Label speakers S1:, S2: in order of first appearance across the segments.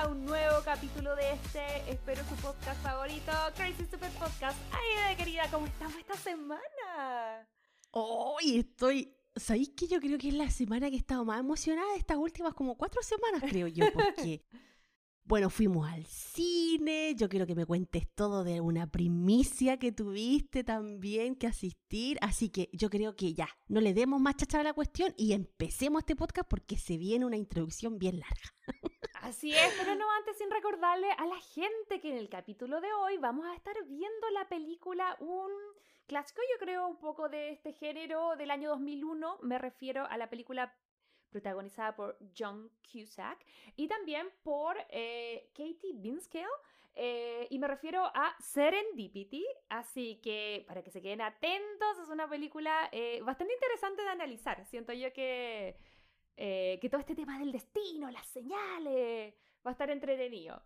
S1: a un nuevo capítulo de este, espero su podcast favorito, Crazy Stupid Podcast. Ay, querida, ¿cómo estamos esta semana?
S2: Hoy estoy. ¿Sabéis que yo creo que es la semana que he estado más emocionada de estas últimas como cuatro semanas, creo yo? Porque, bueno, fuimos al cine. Yo quiero que me cuentes todo de una primicia que tuviste también que asistir. Así que yo creo que ya, no le demos más chacha a la cuestión y empecemos este podcast porque se viene una introducción bien larga.
S1: Así es, pero no antes sin recordarle a la gente que en el capítulo de hoy vamos a estar viendo la película un clásico, yo creo, un poco de este género del año 2001. Me refiero a la película protagonizada por John Cusack y también por eh, Katie Binscale. Eh, y me refiero a Serendipity, así que para que se queden atentos, es una película eh, bastante interesante de analizar. Siento yo que, que todo este tema del destino, las señales, va a estar entretenido.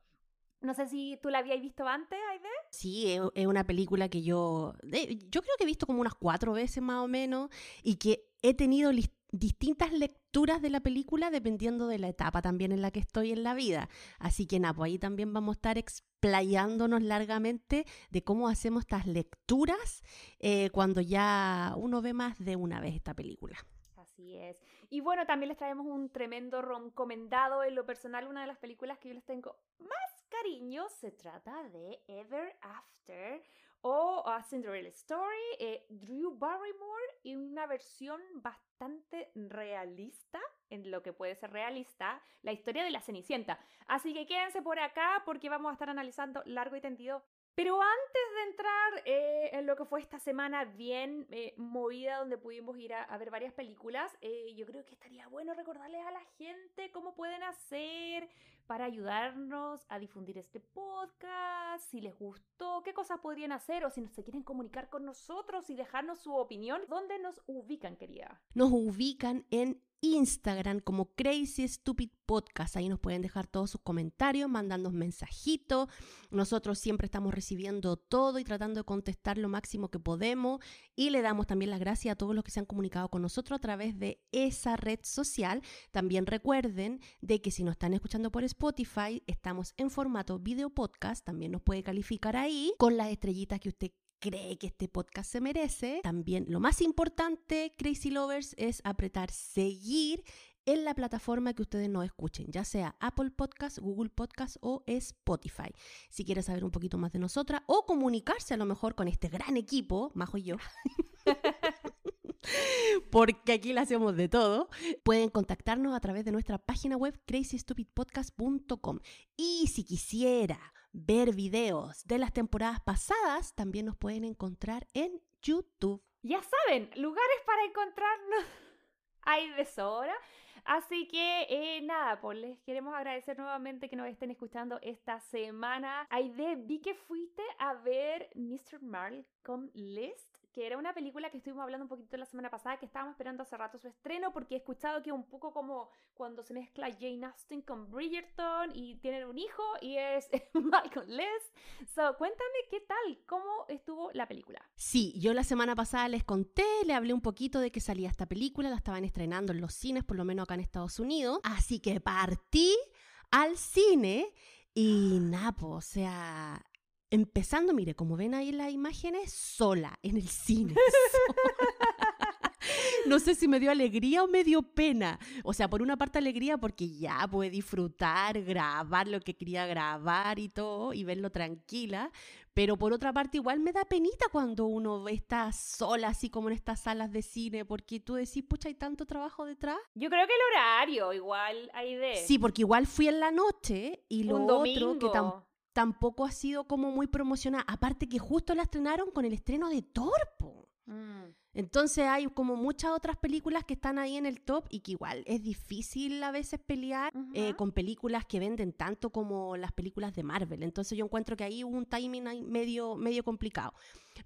S1: No sé si tú la habías visto antes, Aide.
S2: Sí, es, una película que yo, yo creo que he visto como unas cuatro veces más o menos y que he tenido distintas lecturas de la película dependiendo de la etapa también en la que estoy en la vida. Así que nada, pues ahí también vamos a estar explayándonos largamente de cómo hacemos estas lecturas eh, cuando ya uno ve más de una vez esta película.
S1: Así es. Y bueno, también les traemos un tremendo recomendado. En lo personal, una de las películas que yo les tengo más cariño se trata de Ever After o A Cinderella Story, eh, Drew Barrymore y una versión bastante realista, en lo que puede ser realista, la historia de la Cenicienta. Así que quédense por acá porque vamos a estar analizando largo y tendido pero antes de entrar eh, en lo que fue esta semana bien eh, movida, donde pudimos ir a, a ver varias películas, eh, yo creo que estaría bueno recordarles a la gente cómo pueden hacer para ayudarnos a difundir este podcast, si les gustó, qué cosas podrían hacer o si se quieren comunicar con nosotros y dejarnos su opinión, ¿dónde nos ubican, querida?
S2: Nos ubican en Instagram como Crazy Stupid Podcast. Ahí nos pueden dejar todos sus comentarios, mandando mensajitos. Nosotros siempre estamos recibiendo todo y tratando de contestar lo máximo que podemos. Y le damos también las gracias a todos los que se han comunicado con nosotros a través de esa red social. También recuerden de que si nos están escuchando por Spotify, estamos en formato video podcast. También nos puede calificar ahí con las estrellitas que usted cree que este podcast se merece. También lo más importante, Crazy Lovers, es apretar seguir en la plataforma que ustedes nos escuchen, ya sea Apple Podcast, Google Podcast o Spotify. Si quiere saber un poquito más de nosotras o comunicarse a lo mejor con este gran equipo, Majo y yo, porque aquí le hacemos de todo, pueden contactarnos a través de nuestra página web crazystupidpodcast.com. Y si quisiera ver videos de las temporadas pasadas, también nos pueden encontrar en YouTube.
S1: Ya saben, lugares para encontrarnos hay de sobra. Así que eh, nada, pues les queremos agradecer nuevamente que nos estén escuchando esta semana. Aide, vi que fuiste a ver Mr. Malcolm List, que era una película que estuvimos hablando un poquito la semana pasada, que estábamos esperando hace rato su estreno, porque he escuchado que un poco como cuando se mezcla Jane Austen con Bridgerton y tienen un hijo y es Malcolm List. So, cuéntame qué tal, cómo estuvo la película.
S2: Sí, yo la semana pasada les conté, le hablé un poquito de que salía esta película, la estaban estrenando en los cines, por lo menos acá en Estados Unidos. Así que partí al cine y Napo, o sea, empezando, mire, como ven ahí las imágenes, sola en el cine. No sé si me dio alegría o me dio pena. O sea, por una parte alegría porque ya pude disfrutar, grabar lo que quería grabar y todo y verlo tranquila. Pero por otra parte igual me da penita cuando uno está sola así como en estas salas de cine porque tú decís, pucha, hay tanto trabajo detrás.
S1: Yo creo que el horario igual hay de...
S2: Sí, porque igual fui en la noche y lo
S1: un
S2: otro
S1: domingo.
S2: que tam- tampoco ha sido como muy promocionada. Aparte que justo la estrenaron con el estreno de Torpo.
S1: Mm.
S2: Entonces hay como muchas otras películas que están ahí en el top y que igual es difícil a veces pelear eh, con películas que venden tanto como las películas de Marvel. Entonces yo encuentro que ahí hubo un timing ahí medio, medio complicado.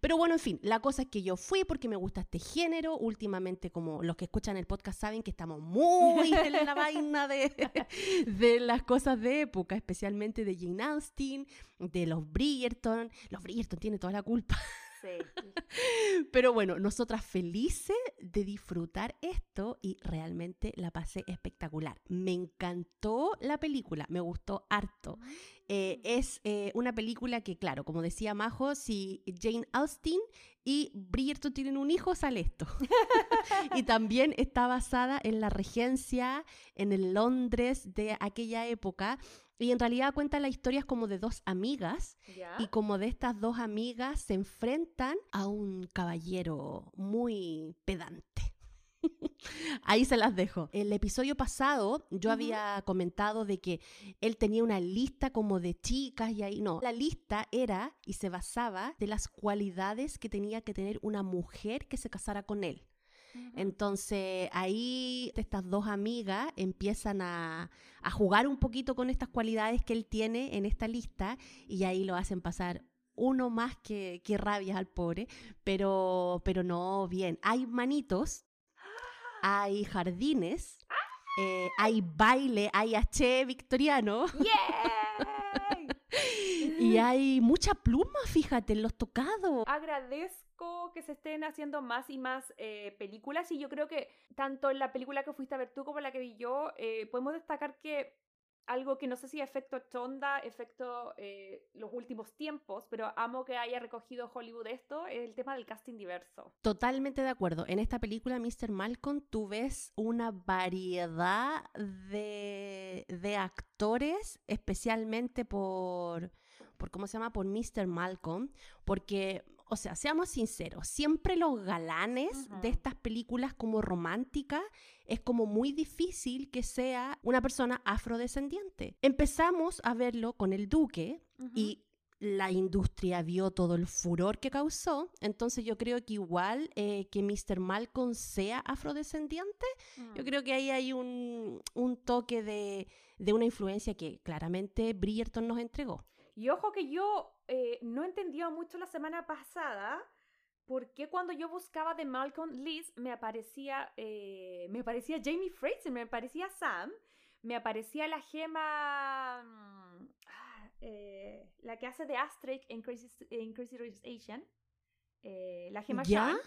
S2: Pero bueno, en fin, la cosa es que yo fui porque me gusta este género. Últimamente, como los que escuchan el podcast saben que estamos muy en la vaina de, de las cosas de época, especialmente de Jane Austen, de los Bridgerton. Los Bridgerton tienen toda la culpa.
S1: Sí.
S2: Pero bueno, nosotras felices de disfrutar esto y realmente la pasé espectacular. Me encantó la película, me gustó harto. Eh, es eh, una película que, claro, como decía Majo, si Jane Austen y Bridgerton tienen un hijo, sale esto. y también está basada en la regencia, en el Londres de aquella época. Y en realidad cuenta la historia como de dos amigas y como de estas dos amigas se enfrentan a un caballero muy pedante. Ahí se las dejo. El episodio pasado yo había comentado de que él tenía una lista como de chicas y ahí no. La lista era y se basaba de las cualidades que tenía que tener una mujer que se casara con él. Entonces ahí estas dos amigas empiezan a, a jugar un poquito con estas cualidades que él tiene en esta lista y ahí lo hacen pasar uno más que, que rabias al pobre, pero, pero no bien. Hay manitos, hay jardines, eh, hay baile, hay H victoriano
S1: ¡Yay!
S2: Y hay mucha pluma, fíjate, en los tocados.
S1: Agradezco que se estén haciendo más y más eh, películas y yo creo que tanto en la película que fuiste a ver tú como en la que vi yo, eh, podemos destacar que algo que no sé si efecto chonda, efecto eh, los últimos tiempos, pero amo que haya recogido Hollywood esto, es el tema del casting diverso.
S2: Totalmente de acuerdo. En esta película, Mr. Malcolm, tú ves una variedad de, de actores, especialmente por, por, ¿cómo se llama? Por Mr. Malcolm, porque, o sea, seamos sinceros, siempre los galanes de
S1: Ujú.
S2: estas películas como románticas es como muy difícil que sea una persona afrodescendiente. Empezamos a verlo con el duque y la industria vio todo el furor que causó, entonces yo creo que igual eh, que Mr. Malcolm sea afrodescendiente, yo
S1: Mm.
S2: creo que ahí hay un, un toque de, de una influencia que claramente Bridgerton nos entregó.
S1: Y ojo que yo eh, no entendía mucho la semana pasada por qué cuando yo buscaba de Malcolm Liz me aparecía, eh, me aparecía Jamie Fraser, me aparecía Sam, me aparecía la gema, mm, ah, eh, la que hace de Asterix en Crazy, en Crazy Rich Asian, eh, la gema
S2: ¿Ya?
S1: Shank.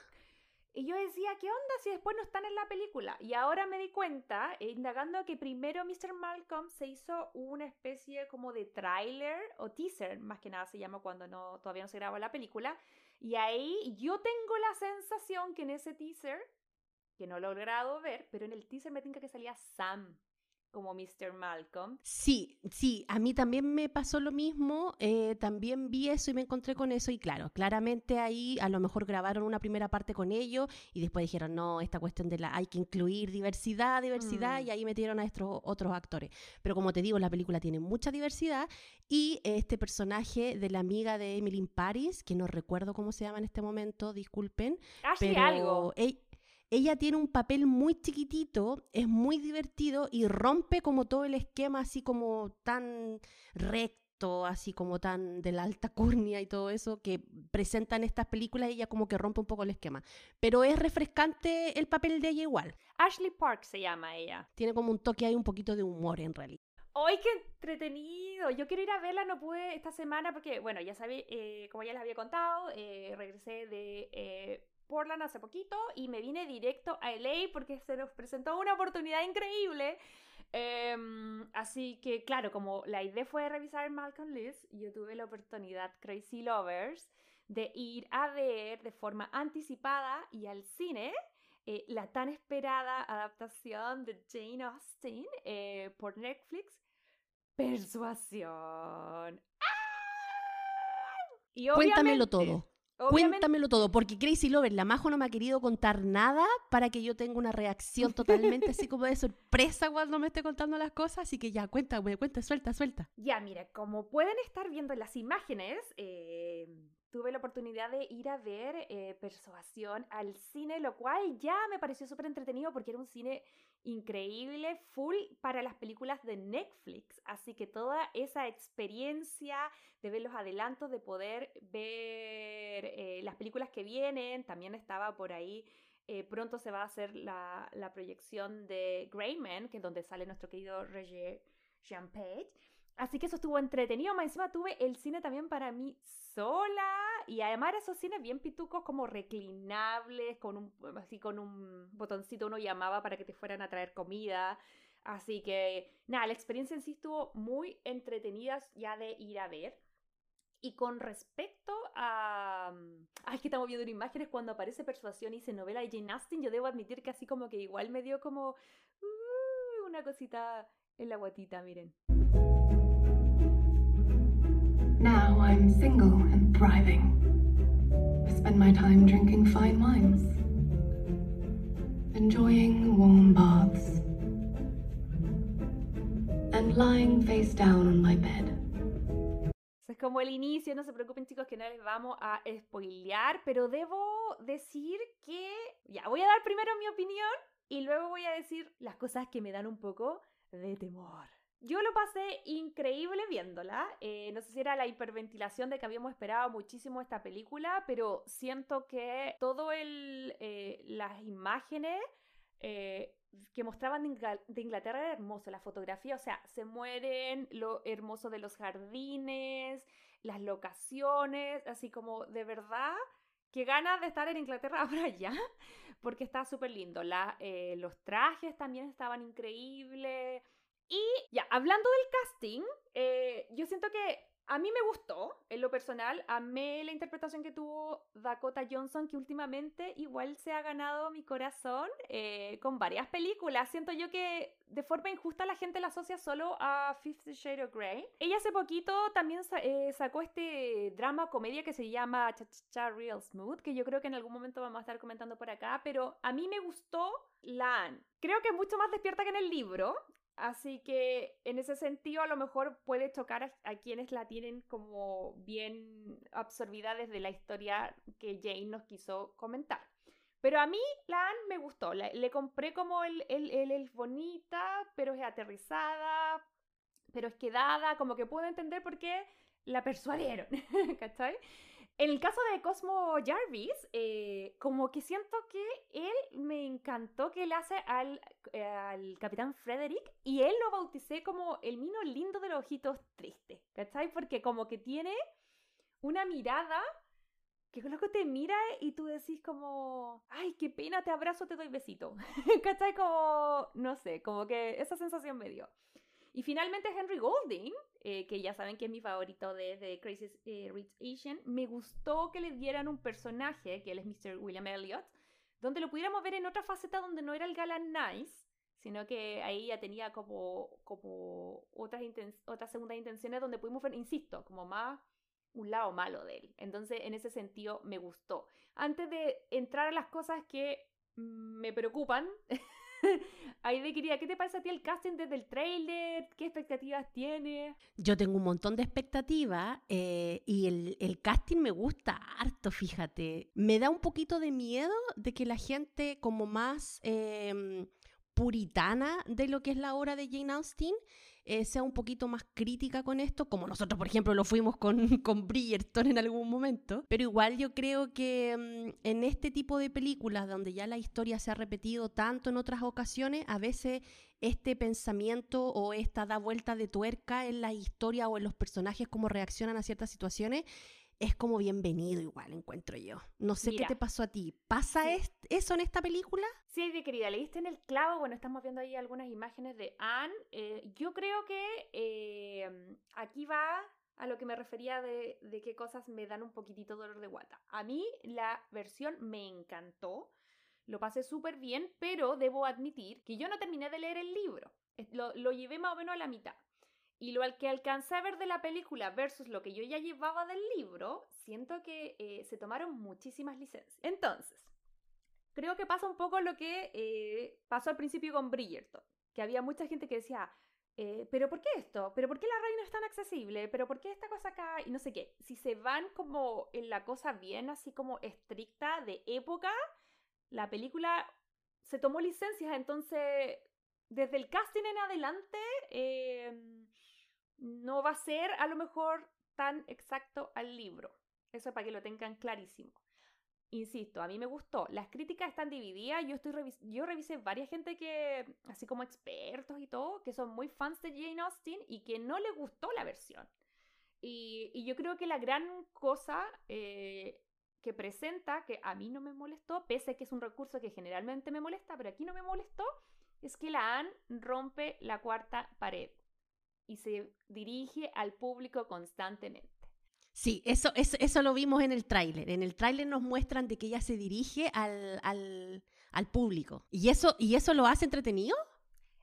S1: Y yo decía, ¿qué onda si después no están en la película? Y ahora me di cuenta, eh, indagando, que primero Mr. Malcolm se hizo una especie como de tráiler o teaser, más que nada se llama cuando no, todavía no se graba la película. Y ahí yo tengo la sensación que en ese teaser, que no lo he logrado ver, pero en el teaser me tinca que salía Sam como Mr. Malcolm.
S2: Sí, sí, a mí también me pasó lo mismo, eh, también vi eso y me encontré con eso y claro, claramente ahí a lo mejor grabaron una primera parte con ellos y después dijeron, no, esta cuestión de la hay que incluir diversidad, diversidad
S1: Mm.
S2: y ahí metieron a estos otros actores. Pero como te digo, la película tiene mucha diversidad y este personaje de la amiga de Emily in Paris, que no recuerdo cómo se llama en este momento, disculpen,
S1: Ashley
S2: pero
S1: algo.
S2: Ella tiene un papel muy chiquitito, es muy divertido y rompe como todo el esquema así como tan recto, así como tan de la alta curnia y todo eso que presentan estas películas, ella como que rompe un poco el esquema. Pero es refrescante el papel de ella igual.
S1: Ashley Park se llama ella.
S2: Tiene como un toque ahí un poquito de humor en realidad.
S1: ¡Ay, qué entretenido! Yo quiero ir a verla, no pude esta semana porque, bueno, ya sabéis, eh, como ya les había contado, eh, regresé de eh, Portland hace poquito y me vine directo a LA porque se nos presentó una oportunidad increíble. Em, así que, claro, como la idea fue revisar Malcolm List, yo tuve la oportunidad, Crazy Lovers, de ir a ver de forma anticipada y al cine eh, la tan esperada adaptación de Jane Austen eh, por Netflix, Persuasión. ¡Ah! Y
S2: Cuéntamelo todo.
S1: Obviamente-
S2: Cuéntamelo todo, porque Crazy Lover, la Majo no me ha querido contar nada para que yo tenga una reacción totalmente así como de sorpresa cuando me esté contando las cosas, así que ya, cuéntame, cuenta, suelta, suelta.
S1: Ya, mira, como pueden estar viendo en las imágenes, eh, tuve la oportunidad de ir a ver eh, Persuasión al cine, lo cual ya me pareció súper entretenido porque era un cine increíble, full para las películas de Netflix. Así que toda esa experiencia de ver los adelantos, de poder ver eh, las películas que vienen, también estaba por ahí. Eh, pronto se va a hacer la, la proyección de Greyman, que es donde sale nuestro querido Roger Jean Page. Así que eso estuvo entretenido. Más encima tuve el cine también para mí sola. Y además esos cines bien pitucos como reclinables, con un, así con un botoncito uno llamaba para que te fueran a traer comida. Así que nada, la experiencia en sí estuvo muy entretenida ya de ir a ver. Y con respecto a... Ay, que estamos viendo imágenes cuando aparece Persuasión y se novela de Jane Austen, yo debo admitir que así como que igual me dio como uh, una cosita en la guatita, miren. Now I'm single and thriving. I spend my time drinking fine wines, enjoying warm baths, and lying face down on my bed. Es como el inicio, no se preocupen chicos que no les vamos a spoilear, pero debo decir que, ya, voy a dar primero mi opinión y luego voy a decir las cosas que me dan un poco de temor. Yo lo pasé increíble viéndola. Eh, no sé si era la hiperventilación de que habíamos esperado muchísimo esta película, pero siento que todo el eh, las imágenes eh, que mostraban de Inglaterra era hermoso. La fotografía, o sea, se mueren, lo hermoso de los jardines, las locaciones, así como de verdad. Qué ganas de estar en Inglaterra ahora ya, porque está súper lindo. los trajes también estaban increíbles. Y ya, hablando del casting, eh, yo siento que a mí me gustó, en lo personal, amé la interpretación que tuvo Dakota Johnson, que últimamente igual se ha ganado mi corazón eh, con varias películas. Siento yo que de forma injusta la gente la asocia solo a Fifty Shades of Grey. Ella hace poquito también eh, sacó este drama comedia que se llama Cha Cha Cha Real Smooth, que yo creo que en algún momento vamos a estar comentando por acá, pero a mí me gustó la Creo que es mucho más despierta que en el libro. Así que en ese sentido a lo mejor puede chocar a, quienes la tienen como bien absorbida desde la historia que Jane nos quiso comentar. Pero a mí la Anne me gustó, le compré como el, el, el, el bonita, pero es aterrizada, pero es quedada, como que puedo entender por qué la persuadieron, ¿cachai? En el caso de Cosmo Jarvis, eh, como que siento que él me encantó que él hace al, eh, al Capitán Frederick y él lo bauticé como el mino lindo de los ojitos tristes, ¿cachai? Porque como que tiene una mirada que que te mira y tú decís como, ay, qué pena, te abrazo, te doy besito, ¿cachai? Como, no sé, como que esa sensación me dio. Y finalmente Henry Golding, eh, que ya saben que es mi favorito de, Crazy eh, Rich Asian, me gustó que le dieran un personaje, que es Mr. William Elliot, donde lo pudiéramos ver en otra faceta donde no era el galán nice, sino que ahí ya tenía como, como otras, otras segundas intenciones donde pudimos ver, insisto, como más un lado malo de él. Entonces, en ese sentido, me gustó. Antes de entrar a las cosas que me preocupan, Aide quería, ¿qué te parece a ti el casting desde el trailer? ¿Qué expectativas tienes?
S2: Yo tengo un montón de expectativas eh, y el, casting me gusta harto, fíjate. Me da un poquito de miedo de que la gente como más em, puritana de lo que es la obra de Jane Austen eh, sea un poquito más crítica con esto, como nosotros, por ejemplo, lo fuimos con, con Bridgerton en algún momento. Pero igual yo creo que mm, en este tipo de películas, donde ya la historia se ha repetido tanto en otras ocasiones, a veces este pensamiento o esta da vuelta de tuerca en la historia o en los personajes, cómo reaccionan a ciertas situaciones, es como bienvenido igual, encuentro yo. No sé qué te pasó a ti. ¿Pasa eso en esta película?
S1: Sí, de querida, leíste en el clavo. Bueno, estamos viendo ahí algunas imágenes de Anne. Eh, yo creo que eh, aquí va a lo que me refería de, de qué cosas me dan un poquitito dolor de guata. A mí la versión me encantó. Lo pasé súper bien, pero debo admitir que yo no terminé de leer el libro. Lo, lo llevé más o menos a la mitad. Y lo que alcancé a ver de la película versus lo que yo ya llevaba del libro, siento que eh, se tomaron muchísimas licencias. Entonces, creo que pasa un poco lo que eh, pasó al principio con Bridgerton, que había mucha gente que decía, eh, ¿pero por qué esto? ¿pero por qué la reina es tan accesible? ¿pero por qué esta cosa acá? Y no sé qué. Si se van como en la cosa bien así como estricta de época, la película se tomó licencias, entonces desde el casting en adelante em, no va a ser a lo mejor tan exacto al libro. Eso para que lo tengan clarísimo. Insisto, a mí me gustó. Las críticas están divididas. Yo, estoy yo revisé varias gente que, así como expertos y todo, que son muy fans de Jane Austen y que no les gustó la versión. Y, yo creo que la gran cosa eh, que presenta, que a mí no me molestó, pese a que es un recurso que generalmente me molesta, pero aquí no me molestó, es que la Anne rompe la cuarta pared y se dirige al público constantemente.
S2: Sí, eso, eso, eso lo vimos en el tráiler. En el tráiler nos muestran de que ella se dirige al, al, al público. ¿Y eso, ¿Y eso lo hace entretenido?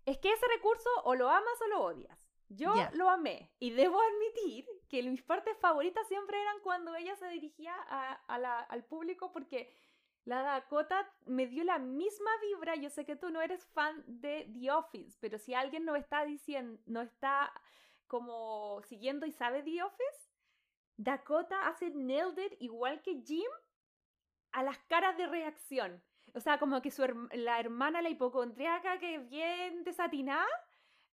S1: Es que ese recurso o lo amas o lo odias. Yo lo amé y debo admitir que mis partes favoritas siempre eran cuando ella se dirigía a, la, al público porque la Dakota me dio la misma vibra. Yo sé que tú no eres fan de The Office, pero si alguien no está diciendo, no está como siguiendo y sabe The Office, Dakota hace nailed it igual que Jim a las caras de reacción. O sea, como que su la hermana, la hipocondriaca, que es bien desatinada,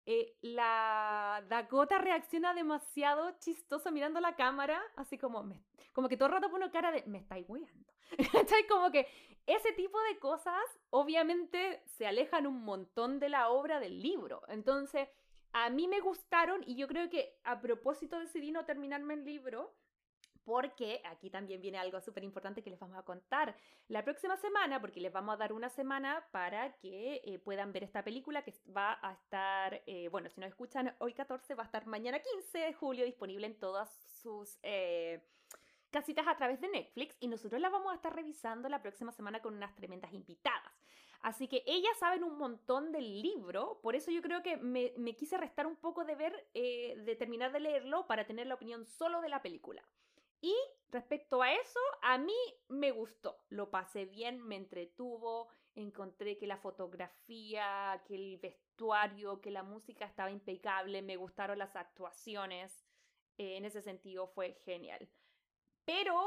S1: eh, la Dakota reacciona demasiado chistoso mirando la cámara, así como, como que todo el rato pone cara de, me estáis weando. como que ese tipo de cosas obviamente se alejan un montón de la obra del libro. Entonces, a mí me gustaron y yo creo que a propósito decidí no terminarme el libro porque aquí también viene algo súper importante que les vamos a contar la próxima semana, porque les vamos a dar una semana para que eh, puedan ver esta película que va a estar, eh, bueno, si nos escuchan hoy 14, va a estar mañana 15 de julio disponible en todas sus... Eh, casitas a través de Netflix y nosotros la vamos a estar revisando la próxima semana con unas tremendas invitadas. Así que ellas saben un montón del libro, por eso yo creo que me, quise restar un poco de ver, de terminar de leerlo para tener la opinión solo de la película. Y respecto a eso, a mí me gustó, lo pasé bien, me entretuvo, encontré que la fotografía, que el vestuario, que la música estaba impecable, me gustaron las actuaciones, eh, en ese sentido fue genial. Pero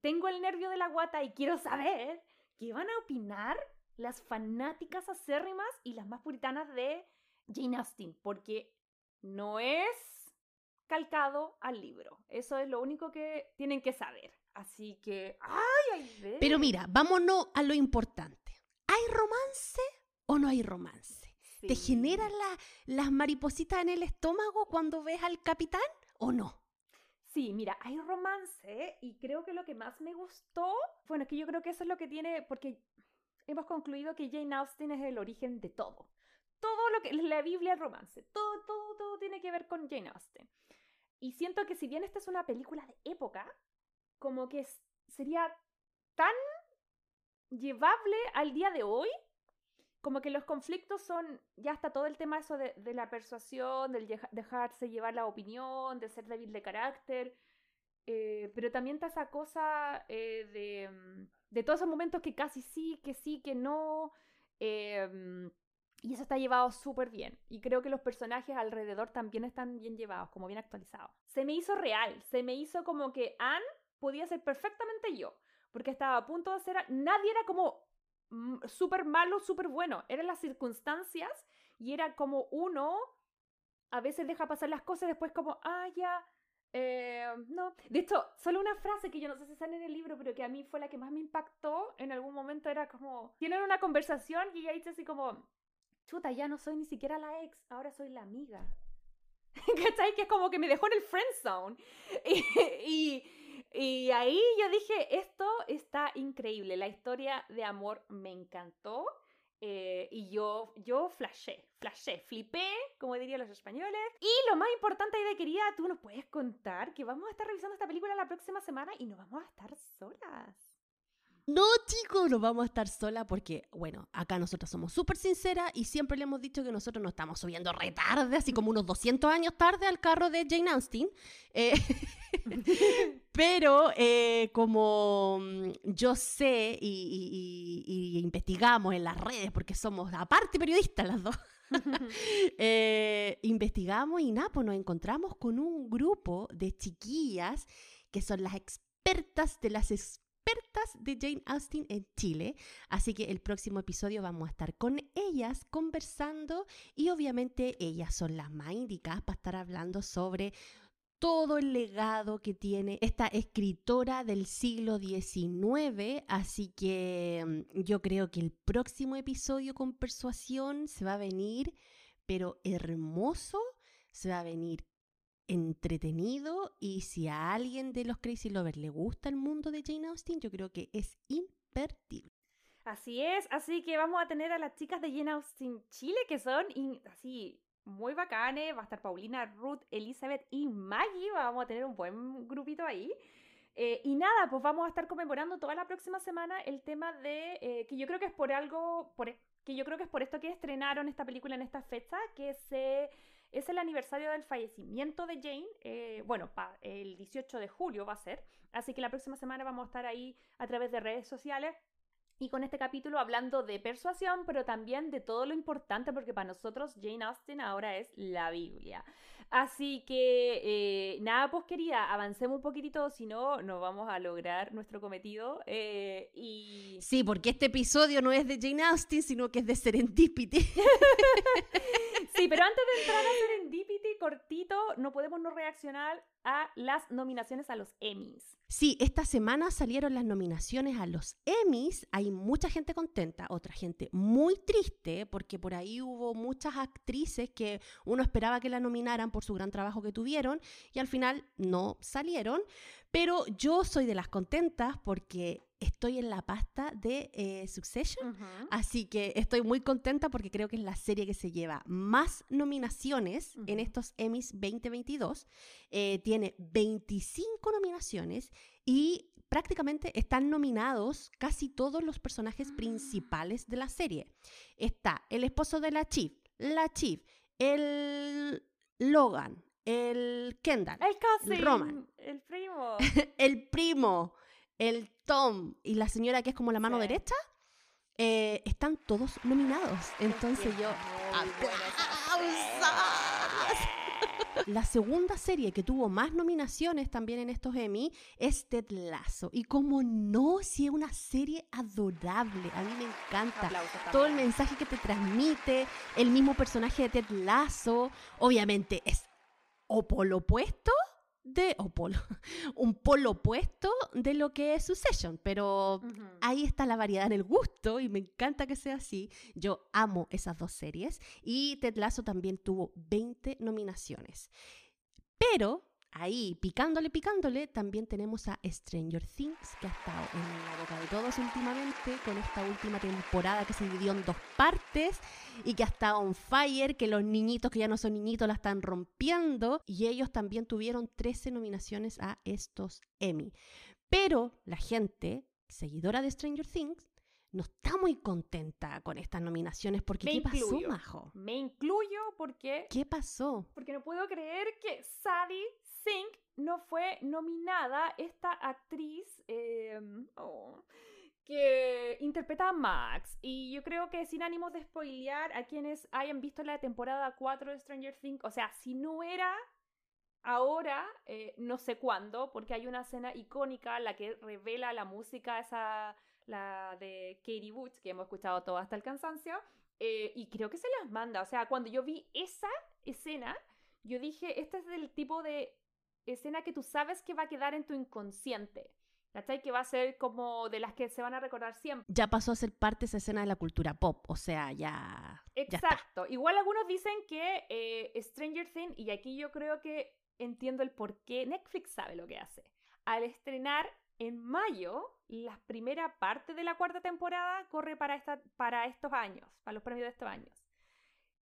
S1: tengo el nervio de la guata y quiero saber qué van a opinar las fanáticas acérrimas y las más puritanas de Jane Austen, porque no es calcado al libro. Eso es lo único que tienen que saber. Así que, ¡ay! ay
S2: Pero mira, vámonos a lo importante. ¿Hay romance o no hay romance? ¿Te generan las maripositas en el estómago cuando ves al capitán o no?
S1: Sí, mira, hay romance y creo que lo que más me gustó, bueno, es que yo creo que eso es lo que tiene, porque hemos concluido que Jane Austen es el origen de todo. Todo lo que la Biblia es romance, todo, todo, todo tiene que ver con Jane Austen. Y siento que si bien esta es una película de época, como que sería tan llevable al día de hoy, como que los conflictos son, ya está todo el tema eso de, la persuasión, del dejarse llevar la opinión, de ser débil de carácter, eh, pero también está esa cosa eh, de, mm, de, todos esos momentos que casi sí, que sí, que no. Eh, y eso está llevado súper bien. Y creo que los personajes alrededor también están bien llevados, como bien actualizados. Se me hizo real, se me hizo como que Anne podía ser perfectamente yo, porque estaba a punto de ser... Nadie era como mm, súper malo, súper bueno. Eran las circunstancias y era como uno a veces deja pasar las cosas después como, ah, ya, eh, no. De hecho, solo una frase que yo no sé si sale en el libro, pero que a mí fue la que más me impactó en algún momento era como, tienen una conversación y ella dice así como, chuta, ya no soy ni siquiera la ex, ahora soy la amiga. ¿Cachai? Que es como que me dejó en el friend zone. Y, ahí yo dije, esto está increíble, la historia de amor me encantó. Eh, y yo, yo flashé, flashé, flipé, como dirían los españoles. Y lo más importante, de querida, tú nos puedes contar que vamos a estar revisando esta película la próxima semana y no vamos a estar solas.
S2: No, chicos, no vamos a estar sola porque, bueno, acá nosotros somos súper sinceras y siempre le hemos dicho que nosotros no estamos subiendo retarde, así como unos 200 años tarde al carro de Jane Austen. Eh, pero eh, como mm, yo sé y, y, investigamos en las redes, porque somos aparte periodistas las dos, eh, investigamos y nada, pues nos encontramos con un grupo de chiquillas que son las expertas de las expertas de Jane Austen en Chile. Así que el próximo episodio vamos a estar con ellas conversando y obviamente ellas son las más indicadas para estar hablando sobre todo el legado que tiene esta escritora del siglo XIX, así que mm, yo creo que el próximo episodio con persuasión se va a venir, pero hermoso, se va a venir entretenido y si a alguien de los Crazy Lovers le gusta el mundo de Jane Austen, yo creo que es imperdible.
S1: Así es, así que vamos a tener a las chicas de Jane Austen Chile que son así muy bacanes, va a estar Paulina, Ruth, Elizabeth y Maggie, vamos a tener un buen grupito ahí. Eh, y nada, pues vamos a estar conmemorando toda la próxima semana el tema de, eh, que yo creo que es por algo, por, e, que yo creo que es por esto que estrenaron esta película en esta fecha, que se es el aniversario del fallecimiento de Jane. Eh, bueno, el 18 de julio va a ser. Así que la próxima semana vamos a estar ahí a través de redes sociales y con este capítulo hablando de persuasión, pero también de todo lo importante, porque para nosotros Jane Austen ahora es la Biblia. Así que, eh, nada, pues querida, avancemos un poquitito, si no, no vamos a lograr nuestro cometido. Eh, y...
S2: Sí, porque este episodio no es de Jane Austen, sino que es de Serendipity.
S1: sí, pero antes de entrar a Serendipity, cortito, no podemos no reaccionar a las nominaciones a los Emmys.
S2: Sí, esta semana salieron las nominaciones a los Emmys. Hay mucha gente contenta, otra gente muy triste, porque por ahí hubo muchas actrices que uno esperaba que la nominaran por su gran trabajo que tuvieron y al final no salieron. Pero yo soy de las contentas porque estoy en la pasta de eh, Succession, así que estoy muy contenta porque creo que es la serie que se lleva más nominaciones en estos Emmys 2022. Eh, tiene 25 nominaciones y prácticamente están nominados casi todos los personajes ah. principales de la serie. Está el esposo de la Chief, la Chief, el Logan, el Kendall,
S1: el Roman, el primo,
S2: el primo, el Tom y la señora que es como la mano derecha, eh, están todos nominados. Entonces yo... La segunda serie que tuvo más nominaciones también en estos Emmy es Ted Lasso. Y como no, si es una serie adorable, a mí me encanta. Todo el mensaje que te transmite, el mismo personaje de Ted Lasso, obviamente es o polo opuesto de, o polo, un polo opuesto de lo que es Succession, pero ahí está la variedad en el gusto y me encanta que sea así. Yo amo esas dos series y Ted Lasso también tuvo 20 nominaciones. Pero ahí, picándole, picándole, también tenemos a Stranger Things, que ha estado en la boca de todos últimamente, con esta última temporada que se dividió en dos partes y que ha estado on fire, que los niñitos que ya no son niñitos la están rompiendo, y ellos también tuvieron 13 nominaciones a estos Emmy. Pero la gente, seguidora de Stranger Things, no está muy contenta con estas nominaciones porque ¿qué pasó, Majo?
S1: Me incluyo porque
S2: ¿Qué pasó?
S1: Porque no puedo creer que Sadie Sink no fue nominada esta actriz em, oh, que interpreta a Max. Y yo creo que sin ánimos de spoilear a quienes hayan visto la temporada 4 de Stranger Things, o sea, si no era ahora, eh, no sé cuándo, porque hay una escena icónica la que revela la música, esa, la de Katie Woods, que hemos escuchado todo hasta el cansancio, eh, y creo que se las manda. O sea, cuando yo vi esa escena, yo dije, este es el tipo de escena que tú sabes que va a quedar en tu inconsciente. ¿Cachai? Que va a ser como de las que se van a recordar siempre.
S2: Ya pasó a ser parte de esa escena de la cultura pop, o sea, ya.
S1: Exacto. Igual algunos dicen que eh, Stranger Things, y aquí yo creo que entiendo el por qué Netflix sabe lo que hace. Al estrenar en mayo, la primera parte de la cuarta temporada corre para, esta, para estos años, para los premios de estos años.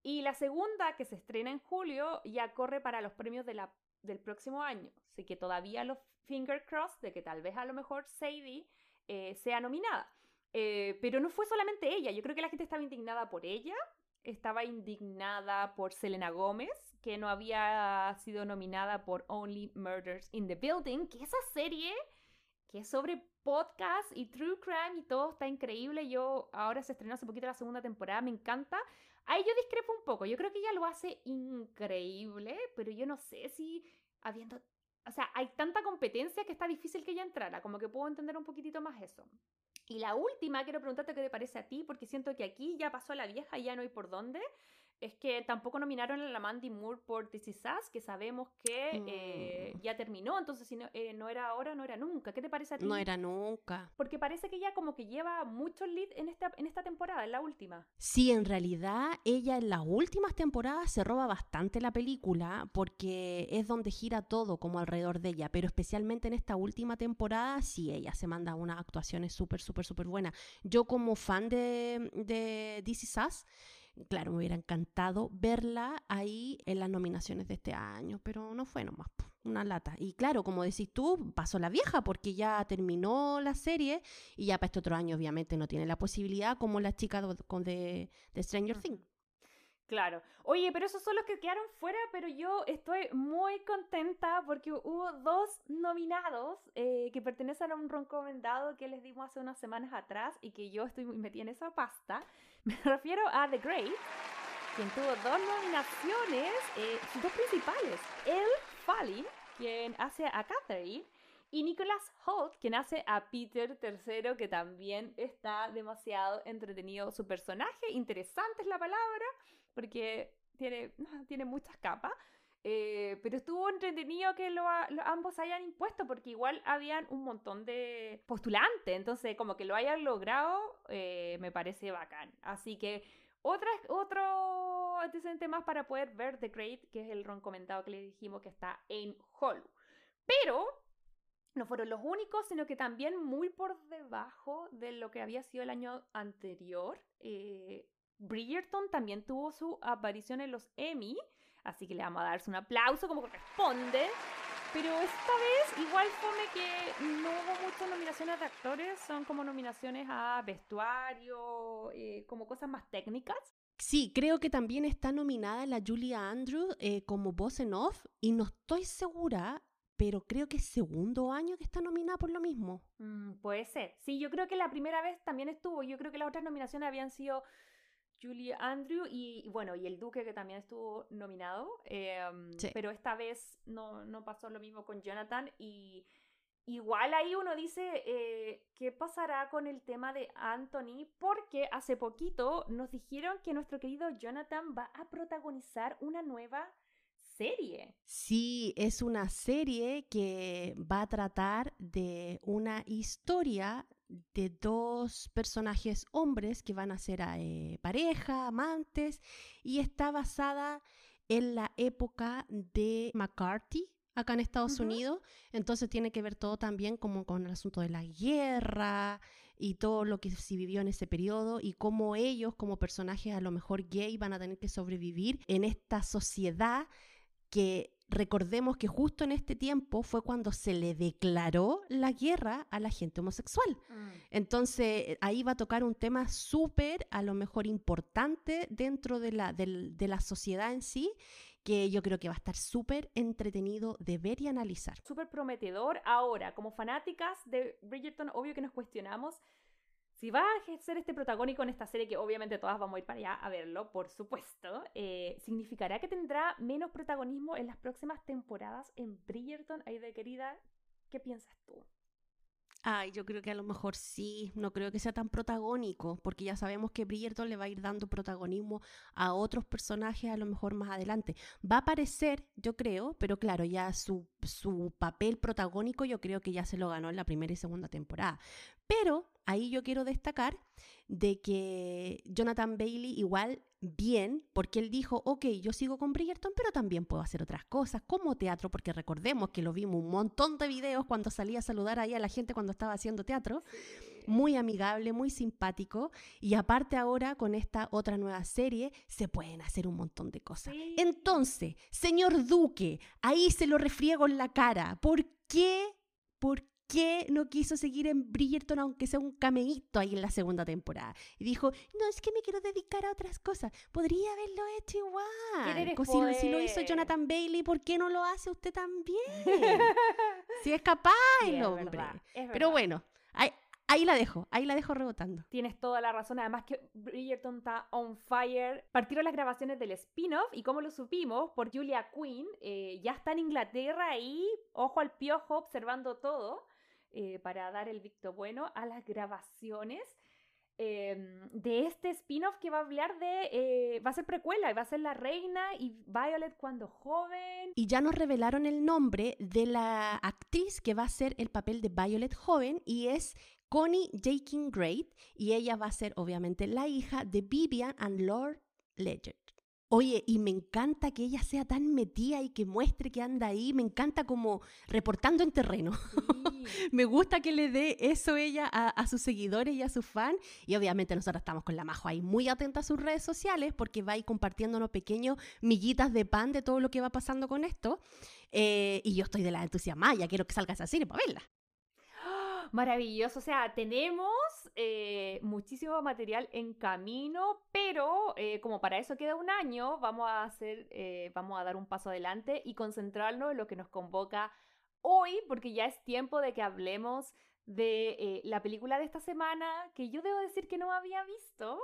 S1: Y la segunda, que se estrena en julio, ya corre para los premios del próximo año. Así que todavía los finger cross de que tal vez a lo mejor Sadie eh, sea nominada. Eh, pero no fue solamente ella, yo creo que la gente estaba indignada por ella, estaba indignada por Selena Gómez, que no había sido nominada por Only Murders in the Building, que esa serie que es sobre podcast y true crime y todo está increíble. Yo ahora se estrenó hace poquito la segunda temporada, me encanta. Ahí yo discrepo un poco, yo creo que ella lo hace increíble, pero yo no sé si habiendo o sea, hay tanta competencia que está difícil que ella entrara, como que puedo entender un poquitito más eso. Y la última, quiero preguntarte qué te parece a ti, porque siento que aquí ya pasó la vieja y ya no hay por dónde es que tampoco nominaron a la Mandy Moore por This Is Us, que sabemos que eh, mm. ya terminó, entonces si no, eh, no, era ahora, no era nunca. ¿Qué te parece a ti?
S2: No era nunca.
S1: Porque parece que ella como que lleva mucho lead en esta, en esta temporada, en la última.
S2: Sí, en realidad ella en las últimas temporadas se roba bastante la película porque es donde gira todo como alrededor de ella, pero especialmente en esta última temporada sí, ella se manda unas actuaciones súper, súper, súper buenas. Yo como fan de, de This Is Us, claro, me hubiera encantado verla ahí en las nominaciones de este año, pero no fue nomás una lata. Y claro, como decís tú, pasó la vieja porque ya terminó la serie y ya para este otro año obviamente no tiene la posibilidad como la chica de, de Stranger Things.
S1: Claro. Oye, pero esos son los que quedaron fuera, pero yo estoy muy contenta porque hubo dos nominados eh, que pertenecen a un recomendado que les dimos hace unas semanas atrás y que yo estoy muy metida en esa pasta. Me refiero a The Great, quien tuvo dos nominaciones, eh, dos principales. El Fallin, quien hace a Catherine, y Nicholas Holt, quien hace a Peter III, que también está demasiado entretenido su personaje. Interesante es la palabra porque tiene, tiene muchas capas. Eh, pero estuvo entretenido que lo, ambos hayan impuesto porque igual habían un montón de postulantes, entonces como que lo hayan logrado eh, me parece bacán. Así que otra, otro antecedente más para poder ver The Great, que es el ron comentado que le dijimos que está en Hollywood. Pero no fueron los únicos, sino que también muy por debajo de lo que había sido el año anterior. Eh, Bridgerton también tuvo su aparición en los Emmy, así que le vamos a darse un aplauso como corresponde. Pero esta vez igual fome que no hubo muchas nominaciones de actores, son como nominaciones a vestuario, eh, como cosas más técnicas.
S2: Sí, creo que también está nominada la Julia Andrews eh, como voz en off y no estoy segura, pero creo que es segundo año que está nominada por lo mismo.
S1: Mm, puede ser. Sí, yo creo que la primera vez también estuvo. Yo creo que las otras nominaciones habían sido Julie Andrew y, bueno, y el Duque que también estuvo nominado, em, pero esta vez no, no, pasó lo mismo con Jonathan y igual ahí uno dice, eh, ¿qué pasará con el tema de Anthony? Porque hace poquito nos dijeron que nuestro querido Jonathan va a protagonizar una nueva serie.
S2: Sí, es una serie que va a tratar de una historia de dos personajes hombres que van a ser eh, pareja, amantes, y está basada en la época de McCarthy acá en Estados Unidos, entonces tiene que ver todo también como con el asunto de la guerra y todo lo que se vivió en ese periodo y cómo ellos como personajes a lo mejor gay van a tener que sobrevivir en esta sociedad que recordemos que justo en este tiempo fue cuando se le declaró la guerra a la gente homosexual. Mm. Entonces ahí va a tocar un tema súper, a lo mejor importante dentro de la, de la sociedad en sí que yo creo que va a estar súper entretenido de ver y analizar.
S1: Súper prometedor. Ahora, como fanáticas de Bridgerton, obvio que nos cuestionamos si va a ejercer este protagónico en esta serie, que obviamente todas vamos a ir para allá a verlo, por supuesto, eh, ¿significará que tendrá menos protagonismo en las próximas temporadas en Bridgerton? de querida, ¿qué piensas tú?
S2: Ay, yo creo que a lo mejor sí, no creo que sea tan protagónico, porque ya sabemos que Bridgerton le va a ir dando protagonismo a otros personajes a lo mejor más adelante. Va a aparecer, yo creo, pero claro, ya su, su papel protagónico yo creo que ya se lo ganó en la primera y segunda temporada. Pero ahí yo quiero destacar de que Jonathan Bailey igual bien, porque él dijo, ok, yo sigo con Bridgerton, pero también puedo hacer otras cosas como teatro, porque recordemos que lo vimos un montón de videos cuando salía a saludar ahí a la gente cuando estaba haciendo teatro. Muy amigable, muy simpático. Y aparte ahora con esta otra nueva serie se pueden hacer un montón de cosas. Entonces, señor Duque, ahí se lo refriego en la cara. ¿Por qué? ¿Por qué no quiso seguir en Bridgerton aunque sea un cameíto ahí en la segunda temporada? Y dijo, no, es que me quiero dedicar a otras cosas. Podría haberlo hecho igual. Pues si, si, lo hizo Jonathan Bailey, ¿por qué no lo hace usted también? si es capaz el hombre. Pero bueno, hay, Ahí la dejo, ahí la dejo rebotando.
S1: Tienes toda la razón. Además que Bridgerton está on fire. Partieron las grabaciones del spin-off y como lo supimos, por Julia Quinn, eh, ya está en Inglaterra ahí, ojo al piojo, observando todo, eh, para dar el victo bueno a las grabaciones. Em, de este spin-off que va a hablar de, eh, va a ser precuela, y va a ser la reina y Violet cuando joven.
S2: Y ya nos revelaron el nombre de la actriz que va a ser el papel de Violet joven y es Connie Jakin Great y ella va a ser obviamente la hija de Vivian and Lord Legend. Oye, y me encanta que ella sea tan metida y que muestre que anda ahí. Me encanta como reportando en terreno. me gusta que le dé eso ella a, sus seguidores y a sus fans. Y obviamente nosotros estamos con la Majo ahí muy atenta a sus redes sociales porque va a ir compartiéndonos pequeños miguitas de pan de todo lo que va pasando con esto. Eh, y yo estoy de la entusiasmada, ya quiero que salga esa cine para verla
S1: maravilloso. O sea, tenemos eh, muchísimo material en camino, pero eh, como para eso queda un año, vamos a hacer, eh, vamos a dar un paso adelante y concentrarnos en lo que nos convoca hoy, porque ya es tiempo de que hablemos de la película de esta semana que yo debo decir que no había visto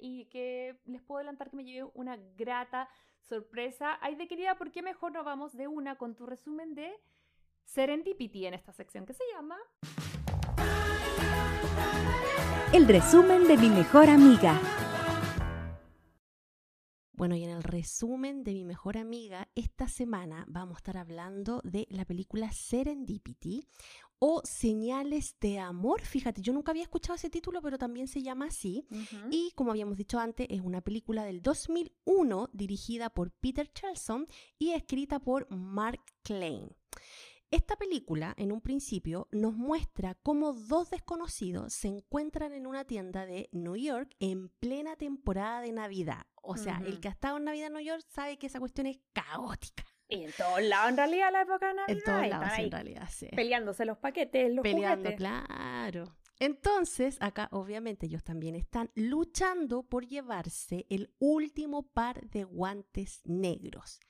S1: y que les puedo adelantar que me llevé una grata sorpresa. Ay, de querida, ¿por qué mejor no vamos de una con tu resumen de Serendipity en esta sección que se llama...
S3: El resumen de mi mejor amiga.
S2: Bueno, y en el resumen de mi mejor amiga, esta semana vamos a estar hablando de la película Serendipity o Señales de Amor. Fíjate, yo nunca había escuchado ese título, pero también se llama así. Y como habíamos dicho antes, es una película del 2001 dirigida por Peter Charlson y escrita por Mark Klein. Esta película, en un principio, nos muestra cómo dos desconocidos se encuentran en una tienda de New York en plena temporada de Navidad. O sea, el que ha estado en Navidad en New York sabe que esa cuestión es caótica.
S1: Y en todos lados, en realidad, la época de Navidad.
S2: En todos lados, en realidad, sí.
S1: Peleándose los paquetes, los
S2: Peleando, claro. Entonces, acá obviamente ellos también están luchando por llevarse el último par de guantes negros.